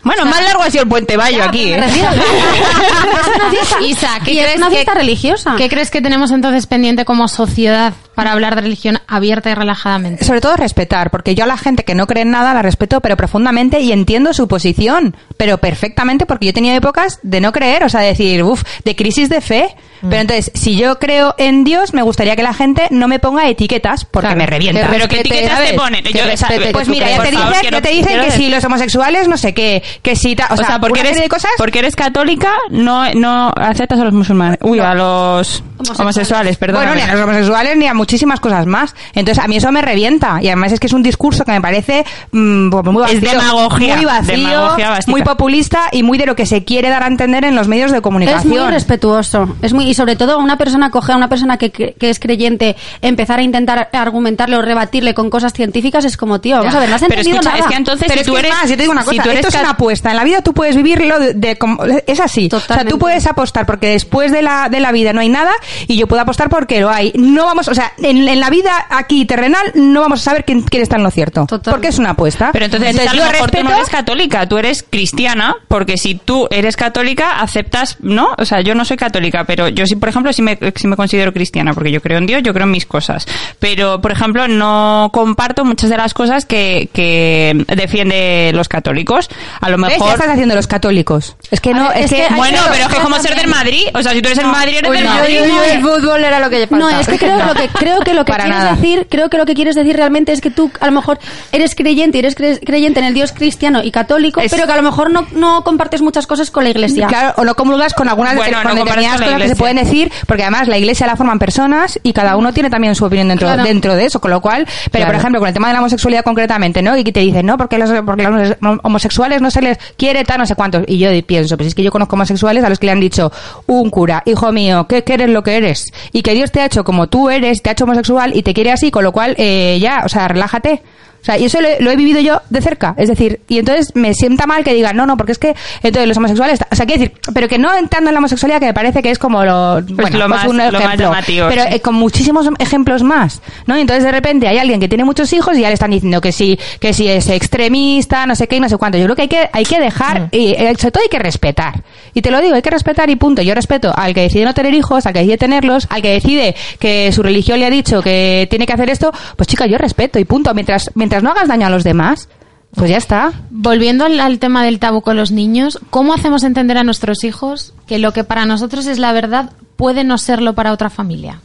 Bueno, más largo ha sido el Puente Bayo aquí, ¿eh? refiero- es una fiesta, Isa, ¿qué y es crees una que- fiesta religiosa. ¿Qué crees que tenemos entonces pendiente como sociedad para hablar de religión abierta y relajadamente? Sobre todo respetar, porque yo a la gente que no cree en nada la respeto, pero profundamente y entiendo su posición, pero perfectamente, porque yo he tenido épocas de no creer, o sea, de decir, uff, de crisis de fe. Mm. Pero entonces, si yo creo en Dios, me gustaría que la gente no me ponga etiquetas, porque Claro, me revienta. que Pero ¿qué etiquetas ¿sabes? te ponen? Yo, respete Pues mira, ya te favor, dicen, quiero- ya te dicen que decir- si los homosexuales, no sé qué, que si ta- o, O sea, porque eres, de cosas. porque eres católica, no, no aceptas a los musulmanes. Uy, a los homosexuales, perdón. Bueno, ni a los homosexuales ni a muchísimas cosas más. Entonces, a mí eso me revienta. Y además es que es un discurso que me parece mm, pues muy Es vacío. demagogia, Muy vacío, demagogia muy populista y muy de lo que se quiere dar a entender en los medios de Es comunicación. muy respetuoso. Es muy, y sobre todo una persona coge a una persona que, que, que es creyente, empezar a intentar argumentarle o rebatirle con cosas científicas es como, tío, vamos a ver, no has Pero entendido escucha, nada. es que entonces Pero si tú eres... más, yo te digo una si cosa, tú eres esto es una apuesta. En la vida tú puedes vivirlo de, de como- es así. O sea, Totalmente. tú puedes apostar porque después de la, de la vida no hay nada y yo puedo apostar porque lo hay. No vamos, o sea, en, en la vida aquí terrenal no vamos a saber quién, quién está en lo cierto. Totalmente. Porque es una apuesta. Pero entonces, a lo yo mejor tú no eres católica, tú eres cristiana, porque si tú eres católica, aceptas, ¿no? O sea, yo no soy católica, pero yo sí, por ejemplo, sí me, sí me considero cristiana, porque yo creo en Dios, yo creo en mis cosas. Pero, por ejemplo, no comparto muchas de las cosas que, que defiende los católicos. A lo mejor... estás haciendo los católicos. Es que no, ver, es, es que, Bueno, pero es que como ser del. Madrid, o sea, si tú eres del Madrid, eres Uy, del no, Madrid. yo- yo el fútbol era lo que No, es que creo, lo que creo que lo que Para quieres nada. decir, creo que lo que quieres decir realmente es que tú a lo mejor eres creyente, y eres cre- creyente en el Dios cristiano y católico, Es- pero que a lo mejor no, no compartes muchas cosas con la iglesia. Claro, o no comulgas con algunas Bueno, con no determinadas cosas que se. Pueden decir, porque además la iglesia la forman personas y cada uno tiene también su opinión dentro, Claro. dentro de eso, con lo cual, pero por ejemplo, con el tema de la homosexualidad concretamente, ¿no? Y que te dicen, no, porque los, porque los homosexuales no se les quiere tal, no sé cuántos. Y yo pienso, pues es que yo conozco homosexuales a los que le han dicho, un cura, hijo mío, que, que eres lo que eres. Y que Dios te ha hecho como tú eres, te ha hecho homosexual y te quiere así, con lo cual, eh, ya, o sea, relájate. O sea, y eso lo, he- lo he vivido yo de cerca. Es decir, y entonces me sienta mal que digan, no, no, porque es que entonces los homosexuales. O sea, quiero decir, pero que no entrando en la homosexualidad, que me parece que es como lo. Bueno, lo pues más- un lo más ejemplo. llamativo, pero sí. eh, con muchísimos ejemplos más. ¿no? Y entonces de repente hay alguien que tiene muchos hijos y ya le están diciendo que sí, que sí es extremista, no sé qué y no sé cuánto. Yo creo que hay que, hay que dejar, y eh, sobre todo hay que respetar. Y te lo digo, hay que respetar y punto. Yo respeto al que decide no tener hijos, al que decide tenerlos, al que decide que su religión le ha dicho que tiene que hacer esto, pues chica, yo respeto y punto. Mientras, mientras no hagas daño a los demás, pues ya está. Volviendo al, al tema del tabú con los niños, ¿cómo hacemos entender a nuestros hijos que lo que para nosotros es la verdad puede no serlo para otra familia?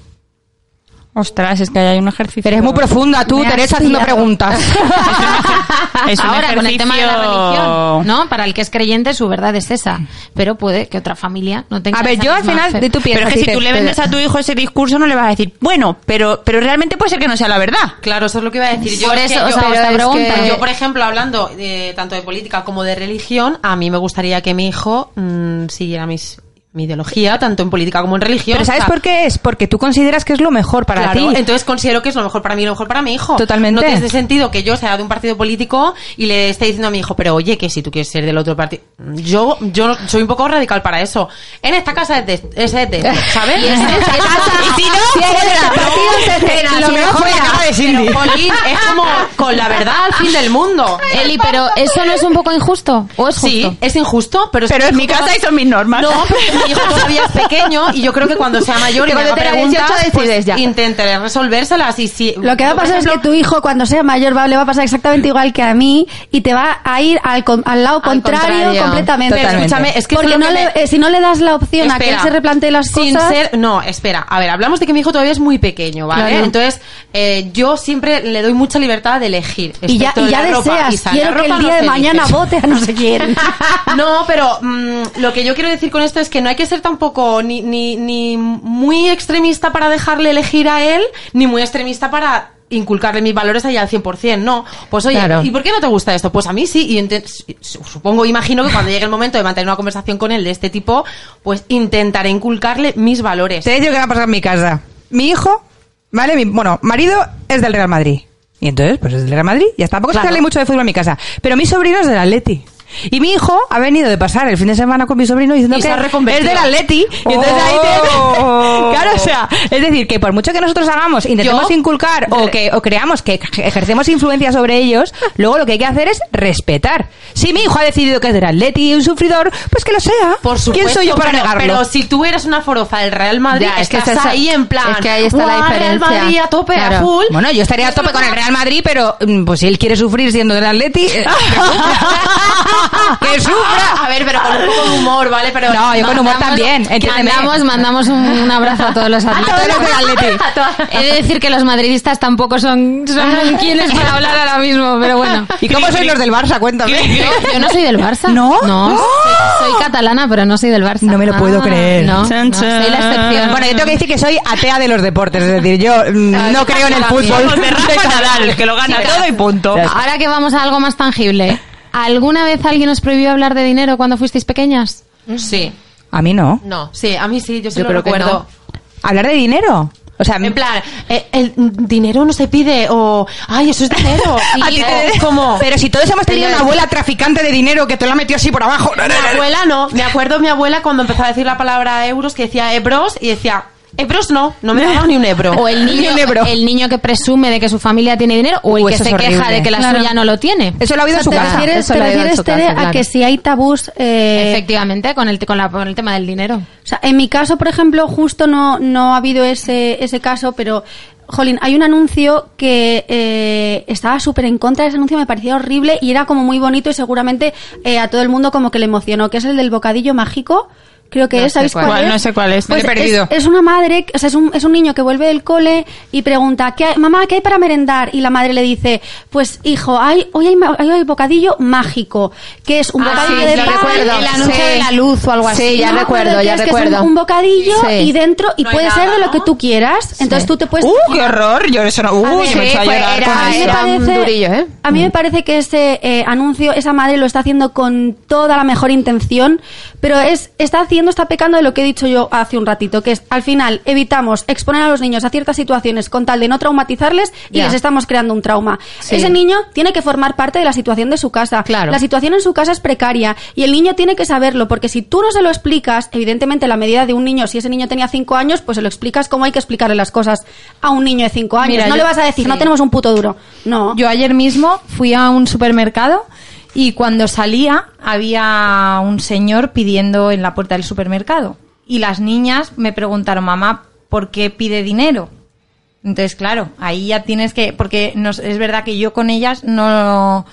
Ostras, es que hay un ejercicio... Pero es muy profunda tú, Teresa, haciendo preguntas. Es un Ahora, con el tema de la religión, ¿no? Para el que es creyente, su verdad es esa. Pero puede que otra familia no tenga A ver, esa yo al final fe. de tu piensas Pero es que si dices, tú le vendes a tu hijo ese discurso no le vas a decir, bueno, pero, pero realmente puede ser que no sea la verdad. Claro, eso es lo que iba a decir. Yo, Por es que eso, o yo- sea, esta es pregunta. que yo, por ejemplo, hablando de, tanto de política como de religión, a mí me gustaría que mi hijo mm, siguiera mis, mi ideología, tanto en política como en religión. Pero ¿sabes O sea, por qué es? Porque tú consideras que es lo mejor para claro, ti. entonces considero que es lo mejor para mí y lo mejor para mi hijo. Totalmente. No tiene sentido que yo sea de un partido político y le esté diciendo a mi hijo, pero oye, que si tú quieres ser del otro partido. Yo, yo soy un poco radical para eso. En esta casa es de, es de ¿sabes? Y es- es- Y si no, Si es de la partido, se espera, lo no, mejor fuera. acaba de Cindy. Pero, es como con la verdad al fin del mundo. Eli, pero ¿eso no es un poco injusto? ¿O es justo? Sí, es injusto, pero es Pero es mi casa y son mis normas. No, pero- mi hijo todavía es pequeño y yo creo que cuando sea mayor y me haga tenga 18 preguntas, decides pues ya. intentaré resolvérselas y si... Lo que va a pasar es que tu hijo, cuando sea mayor, va, le va a pasar exactamente igual que a mí y te va a ir al, con- al lado contrario, contrario. completamente. Pero escúchame, es que Porque es no que le- me- eh, si no le das la opción a que él se replantee las sin cosas... ser no espera a ver hablamos de que mi hijo todavía es muy pequeño vale Claro. entonces eh, yo siempre le doy mucha libertad de elegir y ya, y ya la ropa. deseas, Y sale la quiero que ropa, el día no de mañana vote a no sé quién. no, pero mm, lo que yo quiero decir con esto es que no hay que ser tampoco ni, ni, ni muy extremista para dejarle elegir a él, ni muy extremista para inculcarle mis valores ahí al 100%, no. Pues oye, Claro. ¿y por qué no te gusta esto? Pues a mí sí, y supongo, imagino que cuando llegue el momento de mantener una conversación con él de este tipo, pues intentaré inculcarle mis valores. Te digo que va a pasar en mi casa. Mi hijo, ¿vale? Mi, bueno, marido es del Real Madrid. Y entonces, pues es del Real Madrid. Ya está. tampoco Claro. se sale mucho de fútbol en mi casa. Pero mi sobrino es del Atleti. Y mi hijo ha venido de pasar el fin de semana con mi sobrino diciendo Y que es del Atleti. Y entonces ahí Oh. Claro, o sea, es decir, que por mucho que nosotros hagamos, intentemos Yo- inculcar o que o creamos que ej- ejercemos influencia sobre ellos, luego lo que hay que hacer es respetar. Si mi hijo ha decidido que es del Atleti y un sufridor, pues que lo sea. Por supuesto, ¿Quién soy yo para pero, negarlo? Pero si tú eres una forofa del Real Madrid, Ya, es que estás es esa- ahí en plan. es que ahí está la "Guau, Real diferencia". Madrid a tope, a Claro. full. Bueno, yo estaría a tope con el Real Madrid, pero mm, pues si él quiere sufrir siendo del Atleti, eh, que sufra. A ver, pero con un poco de humor, ¿vale? Pero No, yo con humor también, entiéndeme. Mandamos, mandamos un, un abrazo a todos los atletas. todos los del Atleti. He de decir que los madridistas tampoco son, son quienes para hablar ahora mismo, pero bueno. ¿Y cómo sois los del Barça? Cuéntame. Yo no soy del Barça. ¿No? No, soy, soy catalana, pero no soy del Barça. No me lo puedo Ah, creer. No, soy la excepción. Bueno, yo tengo que decir que soy atea de los deportes, es decir, yo mm, no creo en el fútbol. Somos de Rafa Nadal, que lo gana todo y punto. Ahora que vamos a algo más tangible. ¿Alguna vez alguien os prohibió hablar de dinero cuando fuisteis pequeñas? Sí, A mí no. no, sí, a mí sí, yo sí Yo lo creo que recuerdo. ¿Hablar de dinero? O sea, En plan, eh, el dinero no se pide, o, ay, eso es dinero. a Y ti te- es como, Pero si todos hemos tenido una abuela traficante de dinero que te lo ha metido así por abajo. mi abuela no, me acuerdo mi abuela cuando empezó a decir la palabra euros, que decía ebros, y decía, ebros no, no me daba ni un ebro. O el niño, Un ebro. el niño que presume de que su familia tiene dinero o el que se queja de que la Claro. suya no lo tiene. Eso lo ha oído en su ¿Te casa. refieres, eso te refieres, su Tere, casa, a claro. que si hay tabús... eh, Efectivamente, con el, con, la- con el tema del dinero. O sea, en mi caso, por ejemplo, justo no, no ha habido ese, ese caso, pero, jolín, hay un anuncio que eh, estaba súper en contra de ese anuncio, me parecía horrible y era como muy bonito y seguramente eh, a todo el mundo como que le emocionó, que es el del bocadillo mágico. Creo que No es, ¿sabéis cuál. es? No sé cuál es. Me he perdido. Es, es una madre, o sea, es un, es un niño que vuelve del cole y pregunta, ¿qué hay- mamá, ¿qué hay para merendar? Y la madre le dice, pues hijo, hay, hoy hay, hoy hay bocadillo mágico, que es un Ah, bocadillo sí, de pan, recuerdo. el anuncio Sí. de la luz o algo así. Sí, ya no recuerdo, ya qué es, que es un- recuerdo. un, bocadillo Sí. y dentro y No puede ser de lo ¿no? que tú quieras. Entonces tú te puedes ¡Uh, qué horror! Yo eso no... ¡Uh, yo me he hecho a llorar era- con a mí me eso. era un parece, durillo, ¿eh? a mí me parece que ese eh, anuncio, esa madre lo está haciendo con toda la mejor intención, pero es está haciendo, está pecando de lo que he dicho yo hace un ratito, que es al final evitamos exponer a los niños a ciertas situaciones con tal de no traumatizarles y Ya. les estamos creando un trauma. Sí. Ese niño tiene que formar parte de la situación de su casa. Claro. La situación en su casa es precaria y el niño tiene que saberlo, porque si tú no se lo explicas, evidentemente la medida de un niño, si ese niño tenía cinco años, pues se lo explicas como hay que explicarle las cosas a un niño de cinco años. Mira, no yo- le vas a decir, sí. no tenemos un puto duro. No. Yo ayer mismo fui a un supermercado y cuando salía había un señor pidiendo en la puerta del supermercado. Y las niñas me preguntaron, mamá, ¿por qué pide dinero? Entonces, claro, ahí ya tienes que, porque nos- es verdad que yo con ellas no,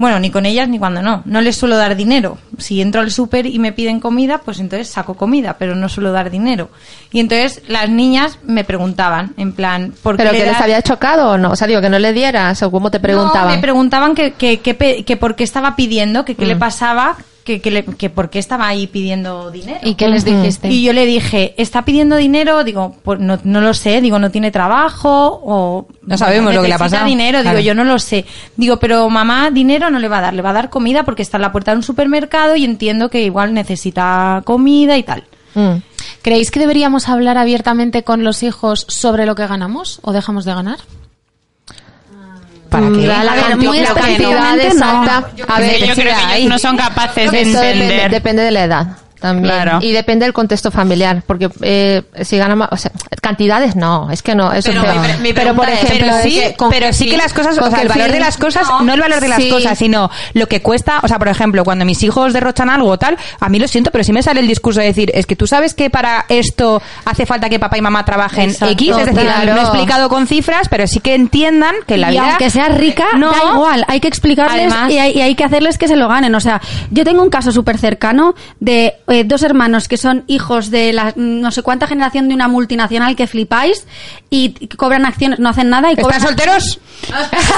bueno, ni con ellas ni cuando no, no les suelo dar dinero. Si entro al súper y me piden comida, pues entonces saco comida, pero no suelo dar dinero. Y entonces las niñas me preguntaban, en plan, ¿por qué ¿Pero le que les había chocado o no? O sea, digo, que no le dieras o cómo te no, preguntaban. me preguntaban que, que, que, que por qué estaba pidiendo, que qué Mm. le pasaba, que, que, le- que por qué estaba ahí pidiendo dinero. ¿Y qué les dijiste? Y yo le dije, ¿está pidiendo dinero? Digo, pues no, no lo sé, digo, no tiene trabajo o... No sabemos lo que le ha pasado. dinero, digo, Claro. yo no lo sé. Digo, pero mamá dinero no le va a dar, le va a dar comida porque está en la puerta de un supermercado y entiendo que igual necesita comida y tal. Mm. ¿Creéis que deberíamos hablar abiertamente con los hijos sobre lo que ganamos o dejamos de ganar? ¿Para qué? La, la A ver, canti- muy la cantidad específicamente no. exacta. A ver, yo creo que hay. ellos no son capaces de depende, entender. depende de la edad. También. Claro. Y depende del contexto familiar, porque eh, si gana más, o sea, cantidades no, es que no, eso Pero es mi pero por es, ejemplo, pero sí, con pero sí que las cosas, o sea, el valor de las cosas, no, no, el valor de las sí. cosas, sino lo que cuesta, o sea, por ejemplo, cuando mis hijos derrochan algo o tal, a mí lo siento, pero sí me sale el discurso de decir, es que tú sabes que para esto hace falta que papá y mamá trabajen Exacto, X, es decir, claro. no he explicado con cifras, pero sí que entiendan que la y vida... aunque seas rica, No. da igual. Hay que explicarles Además- y, hay, y hay que hacerles que se lo ganen. O sea, yo tengo un caso súper cercano de eh, dos hermanos que son hijos de la no sé cuánta generación de una multinacional que flipáis y, cobran acciones, no hacen nada y ¿Están cobran... solteros?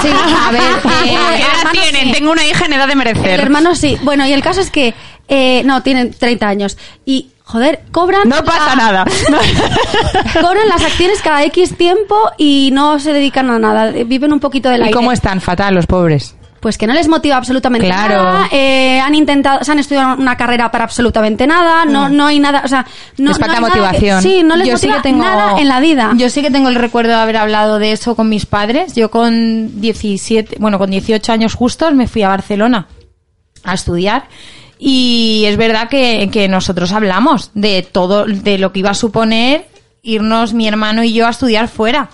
Sí, a ver. eh, ¿Qué edad hermanos tienen? sí. Tengo una hija en edad de El merecer. hermano sí. Bueno, y el caso es que... eh, no, tienen 30 años. Y, joder, cobran... No pasa nada. Cobran las acciones cada X tiempo y no se dedican a nada. Viven un poquito de la ¿Y cómo están? Fatal, los pobres. Pues que no les motiva absolutamente Claro. nada. eh, han intentado, se han estudiado una carrera para absolutamente nada. No, no hay nada, o sea, no, Les falta no nada que- motivación. sí, no les Yo sí motiva que tengo- nada en la vida. Yo sí que tengo el recuerdo de haber hablado de eso con mis padres. Yo con 17, bueno, con 18 años justos me fui a Barcelona a estudiar. Y es verdad que, que nosotros hablamos de todo, de lo que iba a suponer irnos mi hermano y yo a estudiar fuera.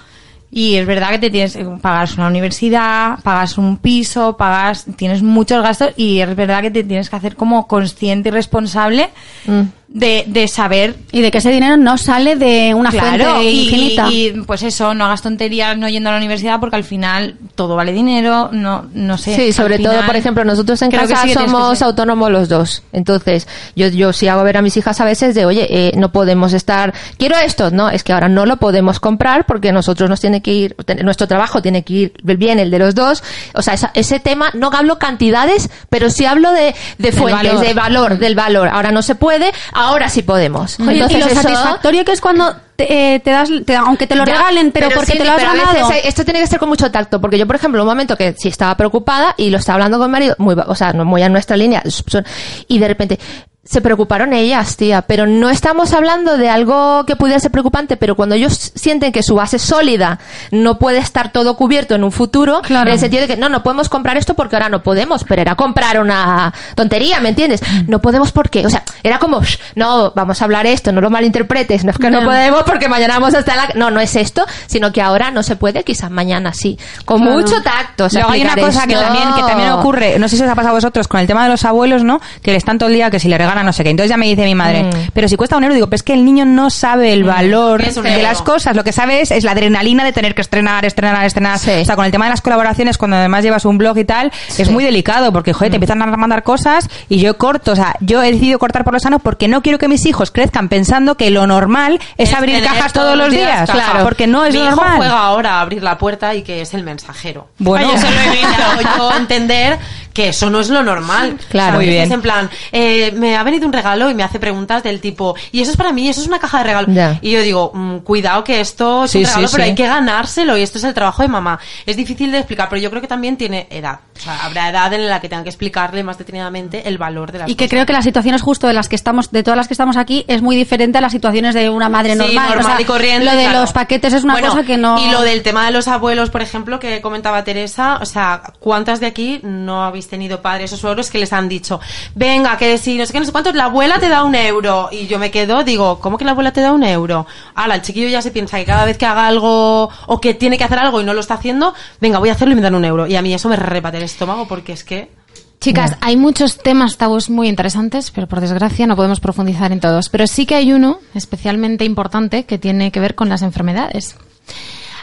Y es verdad que te tienes que pagas una universidad, pagas un piso, pagas, tienes muchos gastos y es verdad que te tienes que hacer como consciente y responsable de, de saber y de que ese dinero no sale de una Claro, fuente y, infinita. y, pues eso, no hagas tonterías no yendo a la universidad porque al final todo vale dinero, no, no sé. Sí, sobre todo, por ejemplo, nosotros en creo que casa sí somos autónomos los dos. Entonces, yo, yo sí hago ver a mis hijas a veces de, oye, eh, no podemos estar, quiero esto, no, es que ahora no lo podemos comprar porque nosotros nos tiene que ir, nuestro trabajo tiene que ir bien el de los dos. O sea, esa- ese tema, no hablo cantidades, pero sí hablo de, de fuentes, valor. de valor, del valor. Ahora no se puede, ahora sí podemos. Oye, y lo eso- satisfactorio que es cuando te, eh, te das, te- aunque te lo ya, regalen, pero, porque sí, te lo has pero a ganado. veces esto tiene que ser con mucho tacto, porque yo, por ejemplo, un momento que sí estaba preocupada y lo estaba hablando con mi marido, muy, o sea, muy a nuestra línea, y de repente se preocuparon ellas, tía, pero no estamos hablando de algo que pudiera ser preocupante, pero cuando ellos sienten que su base sólida no puede estar todo cubierto en un futuro, Claro. en el sentido de que no, no podemos comprar esto porque ahora no podemos, pero era comprar una tontería, ¿me entiendes? No podemos porque, o sea, era como, "Shh, no, vamos a hablar esto, no lo malinterpretes, no es que no, No. podemos porque mañana vamos a estar la... No, no es esto, sino que ahora no se puede, quizás mañana sí. Con Claro. mucho tacto. o sea, Luego hay una cosa que también, que también ocurre, no sé si os ha pasado a vosotros con el tema de los abuelos, ¿no? Que le están todo el día que si le regalan no sé qué. Entonces ya me dice mi madre, Mm. pero si cuesta un euro, digo, pero es que el niño no sabe el valor es un de las cosas. Lo que sabe es, es la adrenalina de tener que estrenar, estrenar, estrenar. Sí. O sea, con el tema de las colaboraciones, cuando además llevas un blog y tal, es muy delicado porque, joder, te empiezan a mandar cosas y yo corto. O sea, yo he decidido cortar por lo sano porque no quiero que mis hijos crezcan pensando que lo normal es, Es abrir cajas todos los días. Claro, porque no es Mi lo hijo normal. juega ahora a abrir la puerta y que es el mensajero. Bueno. Ay, lo he visto yo entender que eso no es lo normal. Claro. Muy bien. Es en plan, eh, me ha venido un regalo y me hace preguntas del tipo, y eso es para mí, eso es una caja de regalo. Ya. Y yo digo, mm, cuidado que esto es Sí, un regalo, sí, pero sí. hay que ganárselo y esto es el trabajo de mamá. Es difícil de explicar, pero yo creo que también tiene edad. O sea, habrá edad en la que tengan que explicarle más detenidamente el valor de las Y que cosas. creo que las situaciones justo de las que estamos, de todas las que estamos aquí, es muy diferente a las situaciones de una madre Sí, normal. O sea, y corriente. Lo de claro. los paquetes es una Bueno, cosa que no. Y lo del tema de los abuelos, por ejemplo, que comentaba Teresa, o sea, ¿cuántas de aquí no habéis tenido padres o suegros que les han dicho, venga, que si no sé qué, no sé cuántos, la abuela te da un euro? Y yo me quedo, digo, ¿cómo que la abuela te da un euro? Ahora, el chiquillo ya se piensa que cada vez que haga algo o que tiene que hacer algo y no lo está haciendo, venga, voy a hacerlo y me dan un euro. Y a mí eso me repate el estómago porque es que... Chicas, hay muchos temas tabús muy interesantes, pero por desgracia no podemos profundizar en todos. Pero sí que hay uno especialmente importante que tiene que ver con las enfermedades.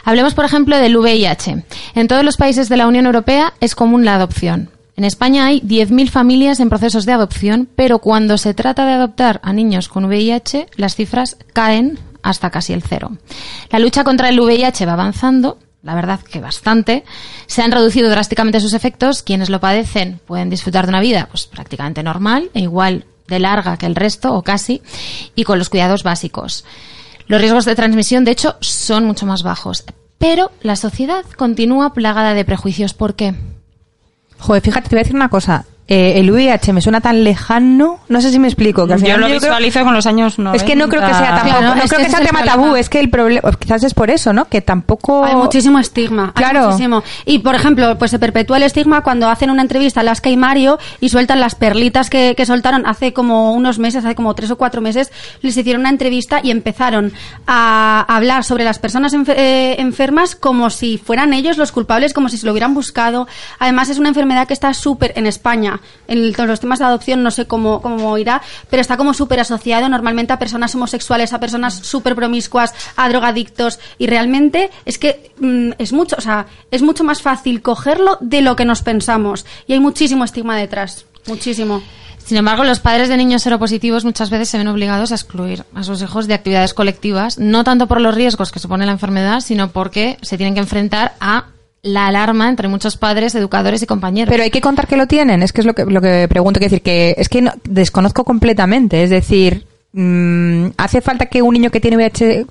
Hablemos, por ejemplo, del VIH. En todos los países de la Unión Europea es común la adopción. En España hay 10.000 familias en procesos de adopción, pero cuando se trata de adoptar a niños con VIH, las cifras caen hasta casi el cero. La lucha contra el VIH va avanzando, la verdad que bastante. Se han reducido drásticamente sus efectos. Quienes lo padecen pueden disfrutar de una vida pues prácticamente normal e igual de larga que el resto o casi y con los cuidados básicos. Los riesgos de transmisión, de hecho, son mucho más bajos. Pero la sociedad continúa plagada de prejuicios. ¿Por qué? Joder, fíjate, te voy a decir una cosa. Eh, el VIH me suena tan lejano. No sé si me explico. Que al Yo lo creo- visualizo con los años no. Es que no creo que sea tampoco, Claro, no creo que que sea tema el tabú, problema. es que el problema, quizás es por eso, ¿no? Que tampoco... Hay muchísimo estigma. hay Claro. muchísimo. Y, por ejemplo, pues se perpetúa el estigma cuando hacen una entrevista a Laska y Mario y sueltan las perlitas que, que soltaron hace como unos meses, hace como tres o cuatro meses, les hicieron una entrevista y empezaron a hablar sobre las personas enfe- eh, enfermas como si fueran ellos los culpables, como si se lo hubieran buscado. Además, es una enfermedad que está súper en España. En todos los temas de adopción no sé cómo, cómo irá, pero está como súper asociado normalmente a personas homosexuales, a personas súper promiscuas, a drogadictos. Y realmente es que mm, es mucho, o sea, es mucho más fácil cogerlo de lo que nos pensamos. Y hay muchísimo estigma detrás. Muchísimo. Sin embargo, los padres de niños seropositivos muchas veces se ven obligados a excluir a sus hijos de actividades colectivas, no tanto por los riesgos que supone la enfermedad, sino porque se tienen que enfrentar a la alarma entre muchos padres, educadores y compañeros. Pero hay que contar que lo tienen, es que es lo que, lo que pregunto, quiero decir que es que no- desconozco completamente, es decir, mm, ¿hace falta que un niño que tiene VIH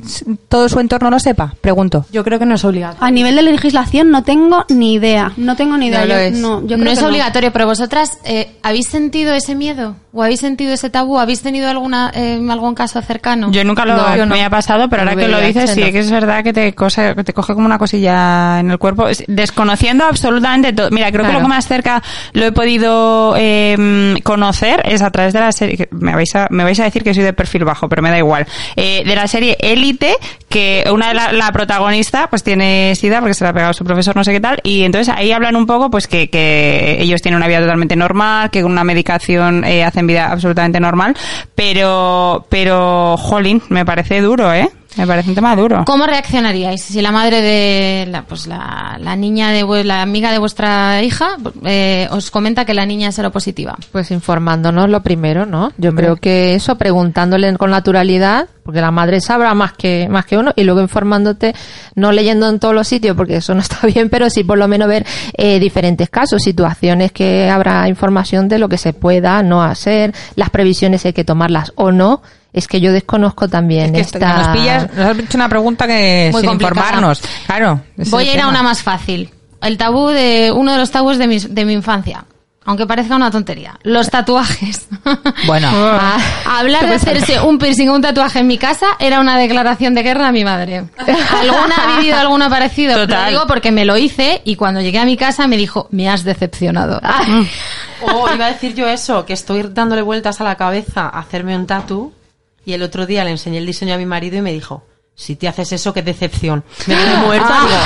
todo su entorno lo sepa? Pregunto. Yo creo que no es obligatorio. A nivel de legislación no tengo ni idea. No tengo ni idea. No lo Yo- es. no, yo no creo es que no. obligatorio, pero vosotras, eh, ¿habéis sentido ese miedo? ¿O habéis sentido ese tabú? ¿Habéis tenido alguna, eh, algún caso cercano? Yo nunca lo No, yo no. me ha pasado, pero ahora que lo dices, sí no. que es verdad que te, cosa- que te coge como una cosilla en el cuerpo, Es- desconociendo absolutamente todo. Mira, creo que lo que más cerca lo he podido eh, conocer es a través de la serie, que me vais a, me vais a decir que soy de perfil bajo, pero me da igual, Eh, de la serie Élite, que una de la, la protagonista pues tiene sida porque se la ha pegado su profesor no sé qué tal, y entonces ahí hablan un poco pues que, ellos tienen una vida totalmente normal, que con una medicación eh, hacen vida absolutamente normal, pero, pero, jolín, me parece duro, ¿eh? Me parece un tema duro. ¿Cómo reaccionaríais si la madre de la, pues la, la niña de la amiga de vuestra hija eh, os comenta que la niña es seropositiva? Pues informándonos lo primero, ¿no? Yo creo que eso, preguntándole con naturalidad, porque la madre sabrá más que, más que uno, y luego informándote, no leyendo en todos los sitios, porque eso no está bien, pero sí por lo menos ver eh, diferentes casos, situaciones que habrá información de lo que se pueda no hacer, las previsiones si hay que tomarlas o no. Es que yo desconozco también Es que esta... nos pillas, nos has hecho una pregunta que Muy sin complicada. informarnos. Claro. Voy a ir a una más fácil. El tabú de uno de los tabús de mi, de mi infancia. Aunque parezca una tontería. Los tatuajes. Bueno. Ah, hablar de hacerse un piercing o un tatuaje en mi casa era una declaración de guerra a mi madre. ¿Alguna ha vivido alguno parecido? Lo Total. digo porque me lo hice y cuando llegué a mi casa me dijo, me has decepcionado. Oh, iba a decir yo eso, que estoy dándole vueltas a la cabeza a hacerme un tatu y el otro día le enseñé el diseño a mi marido y me dijo, si te haces eso, qué decepción. Me quedé muerta, Ah. digo,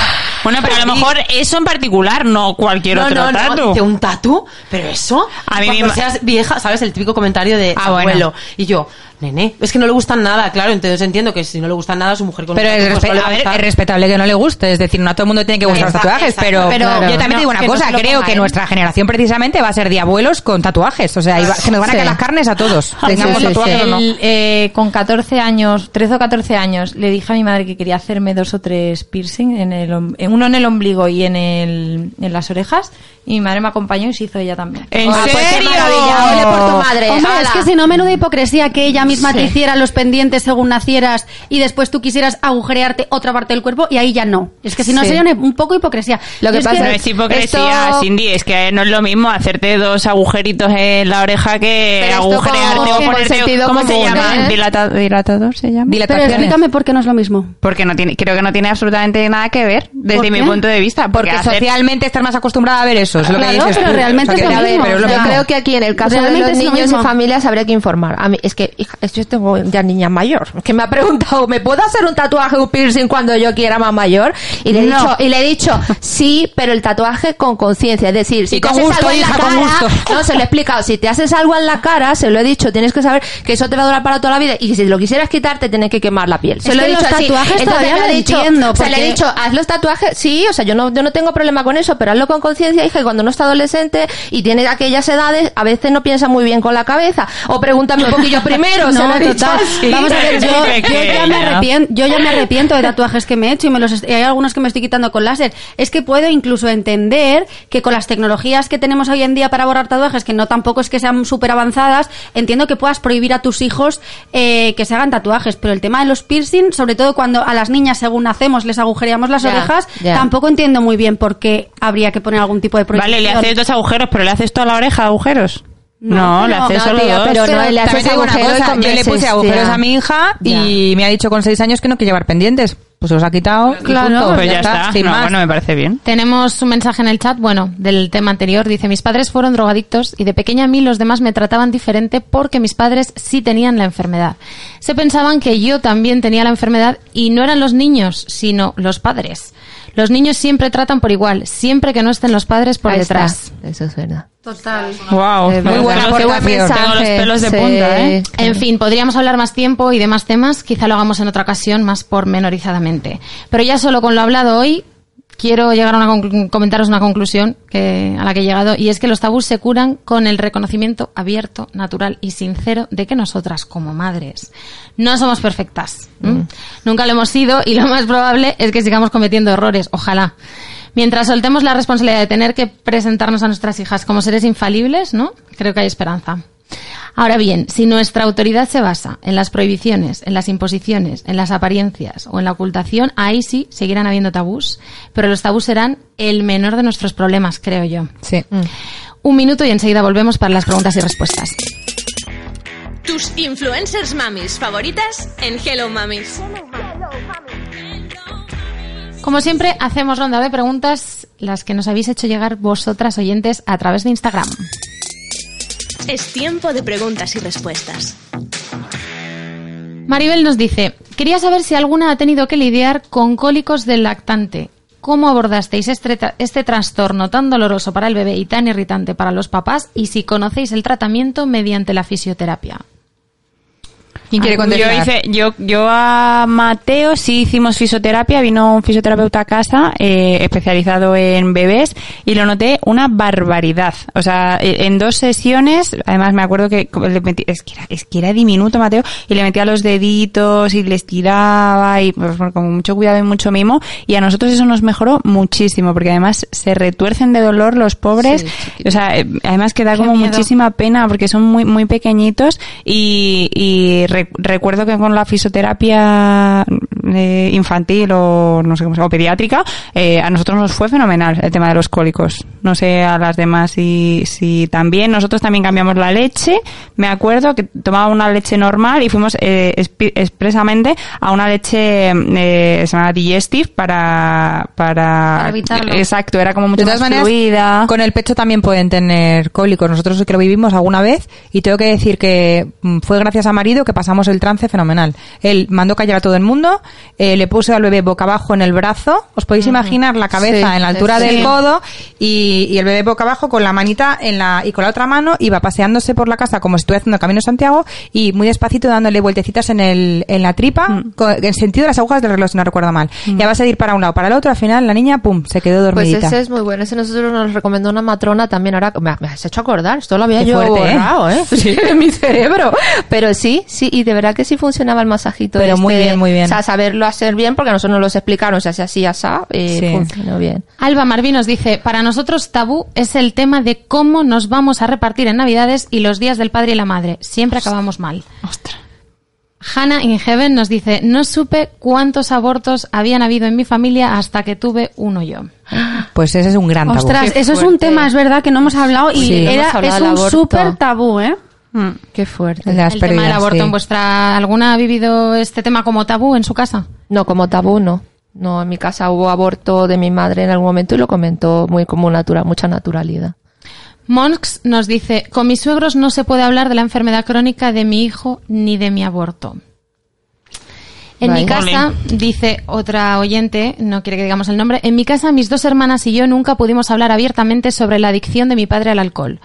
Bueno, pero a lo mejor eso en particular, no cualquier no, otro no, no, tatu. dice, un tatu, pero eso, A mí cuando mi ma- seas vieja, ¿sabes? El típico comentario de Ah, bueno. abuelo. Y yo, nene, es que no le gustan nada, claro, entonces entiendo que si no le gustan nada, su mujer con Pero es, respe- no a ver, es respetable que no le guste, es decir, no a todo el mundo tiene que gustar los Exacto, tatuajes, exacto, pero, pero yo también no, te digo una no cosa, se lo creo que él. nuestra generación precisamente va a ser de abuelos con tatuajes, o sea, va- que nos van a Sí. caer las carnes a todos, tengamos sí, sí. tatuajes o no. El, eh, con 14 años, 13 o 14 años, le dije a mi madre que quería hacerme dos o tres piercing, en el, om- en uno en el ombligo y en, el, en las orejas, y mi madre me acompañó y se hizo ella también. ¿En Ah, pues qué serio? maravilla, ole por tu madre. Hombre, es que si no, menuda hipocresía que ella misma te hiciera los pendientes según nacieras y después tú quisieras agujerearte otra parte del cuerpo y ahí ya no. Es que si no Sí. sería un poco hipocresía. Lo que es pasa No es hipocresía, Esto- Cindy, es que no es lo mismo hacerte dos agujeritos en la oreja que agujerearte o ponerte... sentido ¿Cómo se llama? ¿eh? Dilata- ¿Dilatador se llama? Pero explícame por qué no es lo mismo. Porque no tiene, creo que no tiene absolutamente nada que ver, desde ¿Por mi punto de vista. Porque hacer- socialmente estás más acostumbrada a ver eso, es lo que Claro, dices pero tú. realmente O sea, es que- lo a ver, mismo, pero o sea, Yo mismo. creo que aquí en el caso de los niños y mismo. familias habría que informar. A mí, es que, hija, es que yo tengo ya niña mayor, que me ha preguntado, ¿me puedo hacer un tatuaje o un piercing cuando yo quiera más mayor? Y le he No. dicho, y le he dicho, sí, pero el tatuaje con conciencia, es decir, si Y te haces gusto, algo en hija, la cara, no, se lo he explicado, si te haces algo en la cara, se lo he dicho, tienes que saber que eso te va a durar para toda la vida y que si lo quisieras quitar te tienes que quemar la piel. Se Es lo he dicho los así. tatuajes Entonces lo he dicho, entiendo, o sea, le he dicho, haz los tatuajes, sí, o sea, yo no, yo no tengo problema con eso, pero hazlo con conciencia, hija, y cuando no está adolescente y tiene aquellas edades, a veces no piensa muy bien con la cabeza. O pregúntame un poquillo primero, se No, lo he total. así. Vamos a ver, yo, yo ya me arrepiento, yo ya me arrepiento de tatuajes que me he hecho y me los hay algunos que me estoy quitando con láser. Es que puedo incluso entender que con las tecnologías que tenemos hoy en día para borrar tatuajes, que no tampoco es que sean súper avanzadas, entiendo que puedas prohibir a tus hijos eh, que se hagan tatuajes. Pero el tema de los piercing, sobre todo cuando a las niñas según nacemos les agujereamos las Ya, orejas, Ya. tampoco entiendo muy bien por qué habría que poner algún tipo de prohibición. Vale, le haces dos agujeros, pero le haces toda la oreja agujeros. No, No, le haces no, solo tía, dos. pero no, le haces También te digo una agujero y cosa, con yo le puse agujeros tía. a mi hija y me ha dicho con seis años que no quiere llevar pendientes. Pues se los ha quitado. y Claro, punto. Pues ya está. sin No, más. bueno, me parece bien. Tenemos un mensaje en el chat, bueno, del tema anterior. Dice, mis padres fueron drogadictos y de pequeña a mí los demás me trataban diferente porque mis padres sí tenían la enfermedad. Se pensaban que yo también tenía la enfermedad y no eran los niños, sino los padres. Los niños siempre tratan por igual, siempre que no estén los padres por Ahí detrás. está. Eso es verdad. Total. Wow. Eh, Muy buena Tengo- aportación. Tengo los pelos de Sí. punta, ¿eh? En fin, podríamos hablar más tiempo y de más temas, quizá lo hagamos en otra ocasión más pormenorizadamente. Pero ya solo con lo hablado hoy, quiero llegar a una comentaros una conclusión que, a la que he llegado, y es que los tabús se curan con el reconocimiento abierto, natural y sincero de que nosotras, como madres, no somos perfectas. ¿m? Nunca lo hemos sido y lo más probable es que sigamos cometiendo errores, ojalá. Mientras soltemos la responsabilidad de tener que presentarnos a nuestras hijas como seres infalibles, ¿no? Creo que hay esperanza. Ahora bien, si nuestra autoridad se basa en las prohibiciones, en las imposiciones, en las apariencias o en la ocultación, ahí sí seguirán habiendo tabús, pero los tabús serán el menor de nuestros problemas, creo yo. Sí. Un minuto y enseguida volvemos para las preguntas y respuestas. Tus influencers mamis favoritas en Hello Mamis. Como siempre, hacemos ronda de preguntas, las que nos habéis hecho llegar vosotras oyentes a través de Instagram. Es tiempo de preguntas y respuestas. Maribel nos dice, quería saber si alguna ha tenido que lidiar con cólicos del lactante. ¿Cómo abordasteis este, este trastorno tan doloroso para el bebé y tan irritante para los papás? Y si conocéis el tratamiento mediante la fisioterapia. ¿Quién quiere Yo contestar? hice, yo, yo a Mateo sí hicimos fisioterapia, vino un fisioterapeuta a casa eh, especializado en bebés y lo noté una barbaridad. O sea, eh, en dos sesiones, además me acuerdo que como le metí- es que era, es que era diminuto Mateo y le metía los deditos y les tiraba y pues, con mucho cuidado y mucho mimo y a nosotros eso nos mejoró muchísimo porque además se retuercen de dolor los pobres. o sea, eh, además que da como miedo. muchísima pena porque son muy muy pequeñitos y, y re- recuerdo que con la fisioterapia eh, infantil o no sé cómo se llama, o pediátrica eh, a nosotros nos fue fenomenal el tema de los cólicos no sé a las demás si, si también nosotros también cambiamos la leche me acuerdo que tomaba una leche normal y fuimos eh, expresamente a una leche eh, se llama digestive para para, Para evitarlo. exacto era como mucho De todas más maneras, fluida con el pecho también pueden tener cólicos. Nosotros que lo vivimos alguna vez y tengo que decir que mm, fue gracias a marido que pasamos el trance fenomenal. Él mandó callar a todo el mundo, eh, le puso al bebé boca abajo en el brazo. ¿Os podéis imaginar la cabeza Sí, en la altura sí. del codo y, y el bebé boca abajo con la manita en la y con la otra mano iba paseándose por la casa como si estuviera haciendo Camino Santiago y muy despacito dándole vueltecitas en el en la tripa co- en sentido de las agujas del reloj si no recuerdo mal. Y a base de ir para un lado para el otro al final la niña pum se quedó Pues dormidita. ese es muy bueno. Ese nosotros nos recomendó una matrona también. Ahora me, has hecho acordar. Esto lo había Qué yo fuerte, ¿eh? borrado, ¿eh? Sí, en mi cerebro. Pero sí, sí. Y de verdad que sí funcionaba el masajito. Pero muy este. bien, muy bien. O sea, saberlo hacer bien porque a nosotros nos lo explicaron. Se hacía así, así. Y Sí. funcionó bien. Alba Marvin nos dice, para nosotros tabú es el tema de cómo nos vamos a repartir en Navidades y los días del padre y la madre. Siempre acabamos mal. Hannah in Heaven nos dice, no supe cuántos abortos habían habido en mi familia hasta que tuve uno yo. Pues ese es un gran tabú. Ostras, eso es un tema, es verdad, que no hemos hablado y Sí, no era, hemos hablado es un súper tabú, ¿eh? Qué fuerte. El de las el tema del aborto sí. en vuestra... ¿Alguna ha vivido este tema como tabú en su casa? No, como tabú no. No, en mi casa hubo aborto de mi madre en algún momento y lo comentó muy como natural, mucha naturalidad. Monks nos dice, con mis suegros no se puede hablar de la enfermedad crónica de mi hijo ni de mi aborto. En mi casa, dice otra oyente, no quiere que digamos el nombre, en mi casa mis dos hermanas y yo nunca pudimos hablar abiertamente sobre la adicción de mi padre al alcohol.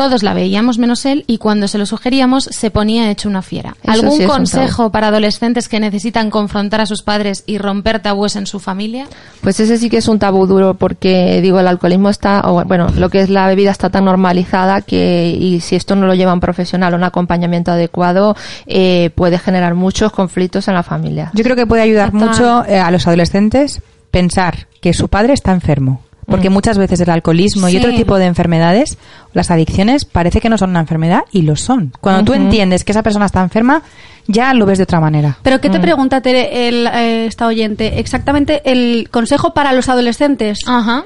Todos la veíamos menos él y cuando se lo sugeríamos se ponía hecho una fiera. Eso ¿Algún sí consejo para adolescentes que necesitan confrontar a sus padres y romper tabúes en su familia? Pues ese sí que es un tabú duro porque, digo, el alcoholismo está, o bueno, lo que es la bebida está tan normalizada que, y si esto no lo lleva un profesional o un acompañamiento adecuado, eh, puede generar muchos conflictos en la familia. Yo creo que puede ayudar Total. mucho eh, a los adolescentes pensar que su padre está enfermo. Porque muchas veces el alcoholismo y otro tipo de enfermedades, las adicciones, parece que no son una enfermedad y lo son. Cuando tú entiendes que esa persona está enferma, ya lo ves de otra manera. Pero ¿qué te Mm. pregunta Tere, el, eh, esta oyente? Exactamente el consejo para los adolescentes. Ajá.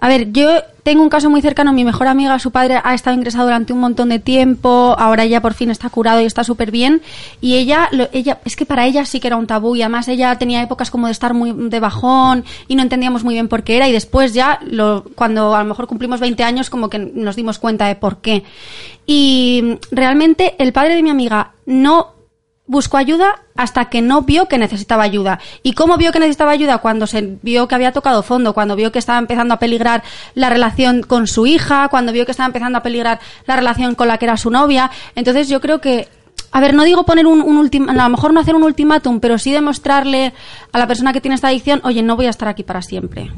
A ver, yo tengo un caso muy cercano. Mi mejor amiga, su padre ha estado ingresado durante un montón de tiempo. Ahora ya por fin está curado y está súper bien. Y ella, lo- ella, es que para ella sí que era un tabú. Y además ella tenía épocas como de estar muy de bajón y no entendíamos muy bien por qué era. Y después ya, lo, cuando a lo mejor cumplimos 20 años, como que nos dimos cuenta de por qué. Y realmente el padre de mi amiga no buscó ayuda hasta que no vio que necesitaba ayuda. ¿Y cómo vio que necesitaba ayuda? Cuando se vio que había tocado fondo, cuando vio que estaba empezando a peligrar la relación con su hija, cuando vio que estaba empezando a peligrar la relación con la que era su novia. Entonces yo creo que, a ver, no digo poner un, un ultim- a lo mejor no hacer un ultimátum, pero sí demostrarle a la persona que tiene esta adicción, oye, no voy a estar aquí para siempre.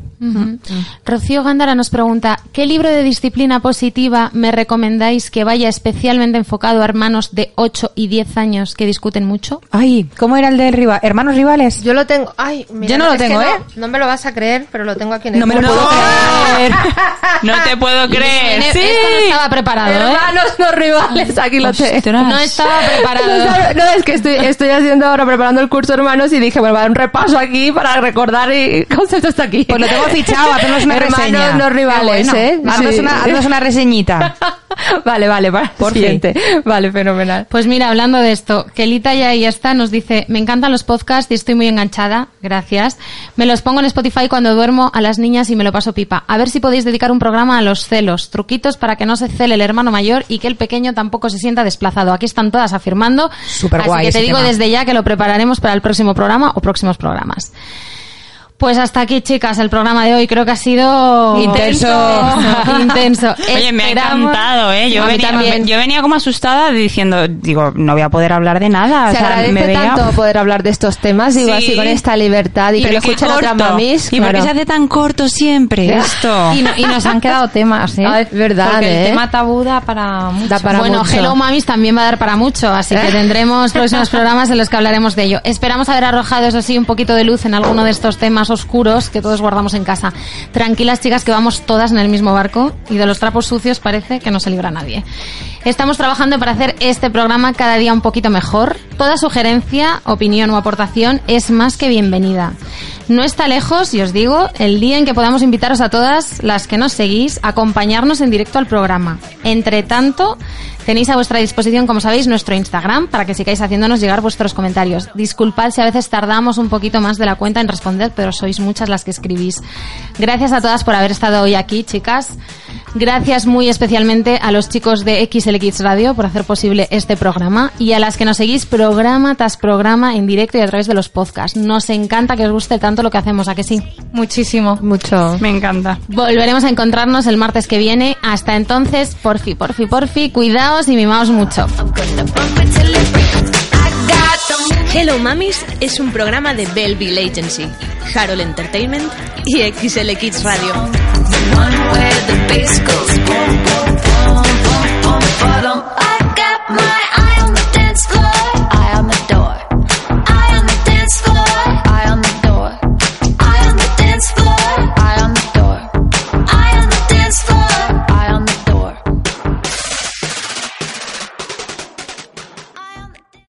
Rocío Gándara nos pregunta, ¿qué libro de disciplina positiva me recomendáis que vaya especialmente enfocado a hermanos de 8 y 10 años que discuten mucho? Ay, ¿cómo era el del rival? ¿Hermanos rivales? Yo lo tengo. Ay, mira, Yo no lo es que tengo, no- ¿eh? No me lo vas a creer, pero lo tengo aquí en el No me lo puedo creer. No te puedo creer. Esto no estaba preparado, ¿eh? Hermanos no rivales, aquí lo tengo. No estaba No, preparado. no, es que estoy, estoy haciendo ahora, preparando el curso hermanos y dije, bueno, voy a dar un repaso aquí para recordar y concepto está aquí. Pues lo tengo fichado, hacemos una Hermanos reseña. no rivales, Qué bueno. ¿eh? Haznos Sí. una, haznos una reseñita. vale, vale, para Por el fin. siguiente. Vale, fenomenal. Pues mira, hablando de esto, Kelita ya ahí está, nos dice, me encantan los podcasts y estoy muy enganchada, gracias. Me los pongo en Spotify cuando duermo a las niñas y me lo paso pipa. A ver si podéis dedicar un programa a los celos, truquitos para que no se cele el hermano mayor y que el pequeño tampoco se sienta desplazado. Aquí están todas afirmando. Superguay Así que te digo tema. desde ya que lo prepararemos para el próximo programa o próximos programas. Pues hasta aquí, chicas, el programa de hoy creo que ha sido Intenso. intenso. Oye, me ha encantado, ¿eh? Yo venía, también. yo venía como asustada diciendo, digo, no voy a poder hablar de nada. Se o sea, agradece me veía... tanto poder hablar de estos temas, digo, Sí. así con esta libertad y que Pero lo qué escuchen otras corto. mamis. ¿Y por qué claro. se hace tan corto siempre esto? Y, no- y nos han quedado temas, ¿eh? Ah, es verdad, Porque ¿eh? el tema tabú da para mucho. Da para bueno, mucho. Hello Mamis también va a dar para mucho, así que tendremos próximos programas en los que hablaremos de ello. Esperamos haber arrojado, eso sí, un poquito de luz en alguno de estos temas oscuros que todos guardamos en casa. Tranquilas, chicas, que vamos todas en el mismo barco y de los trapos sucios parece que no se libra nadie. Estamos trabajando para hacer este programa cada día un poquito mejor. Toda sugerencia, opinión o aportación es más que bienvenida. No está lejos, y os digo, el día en que podamos invitaros a todas las que nos seguís a acompañarnos en directo al programa. Entre tanto, tenéis a vuestra disposición, como sabéis, nuestro Instagram para que sigáis haciéndonos llegar vuestros comentarios. Disculpad si a veces tardamos un poquito más de la cuenta en responder, pero sois muchas las que escribís. Gracias a todas por haber estado hoy aquí, chicas. Gracias muy especialmente a los chicos de XLX Radio por hacer posible este programa y a las que nos seguís programa tras programa en directo y a través de los podcasts. Nos encanta que os guste tanto lo que hacemos, ¿a que sí? Muchísimo. Mucho. Me encanta. Volveremos a encontrarnos el martes que viene. Hasta entonces, porfi, porfi, porfi, cuidaos y mimaos mucho. Hello Mamis es un programa de Belleville Agency, Harold Entertainment y XL Kids Radio. I got my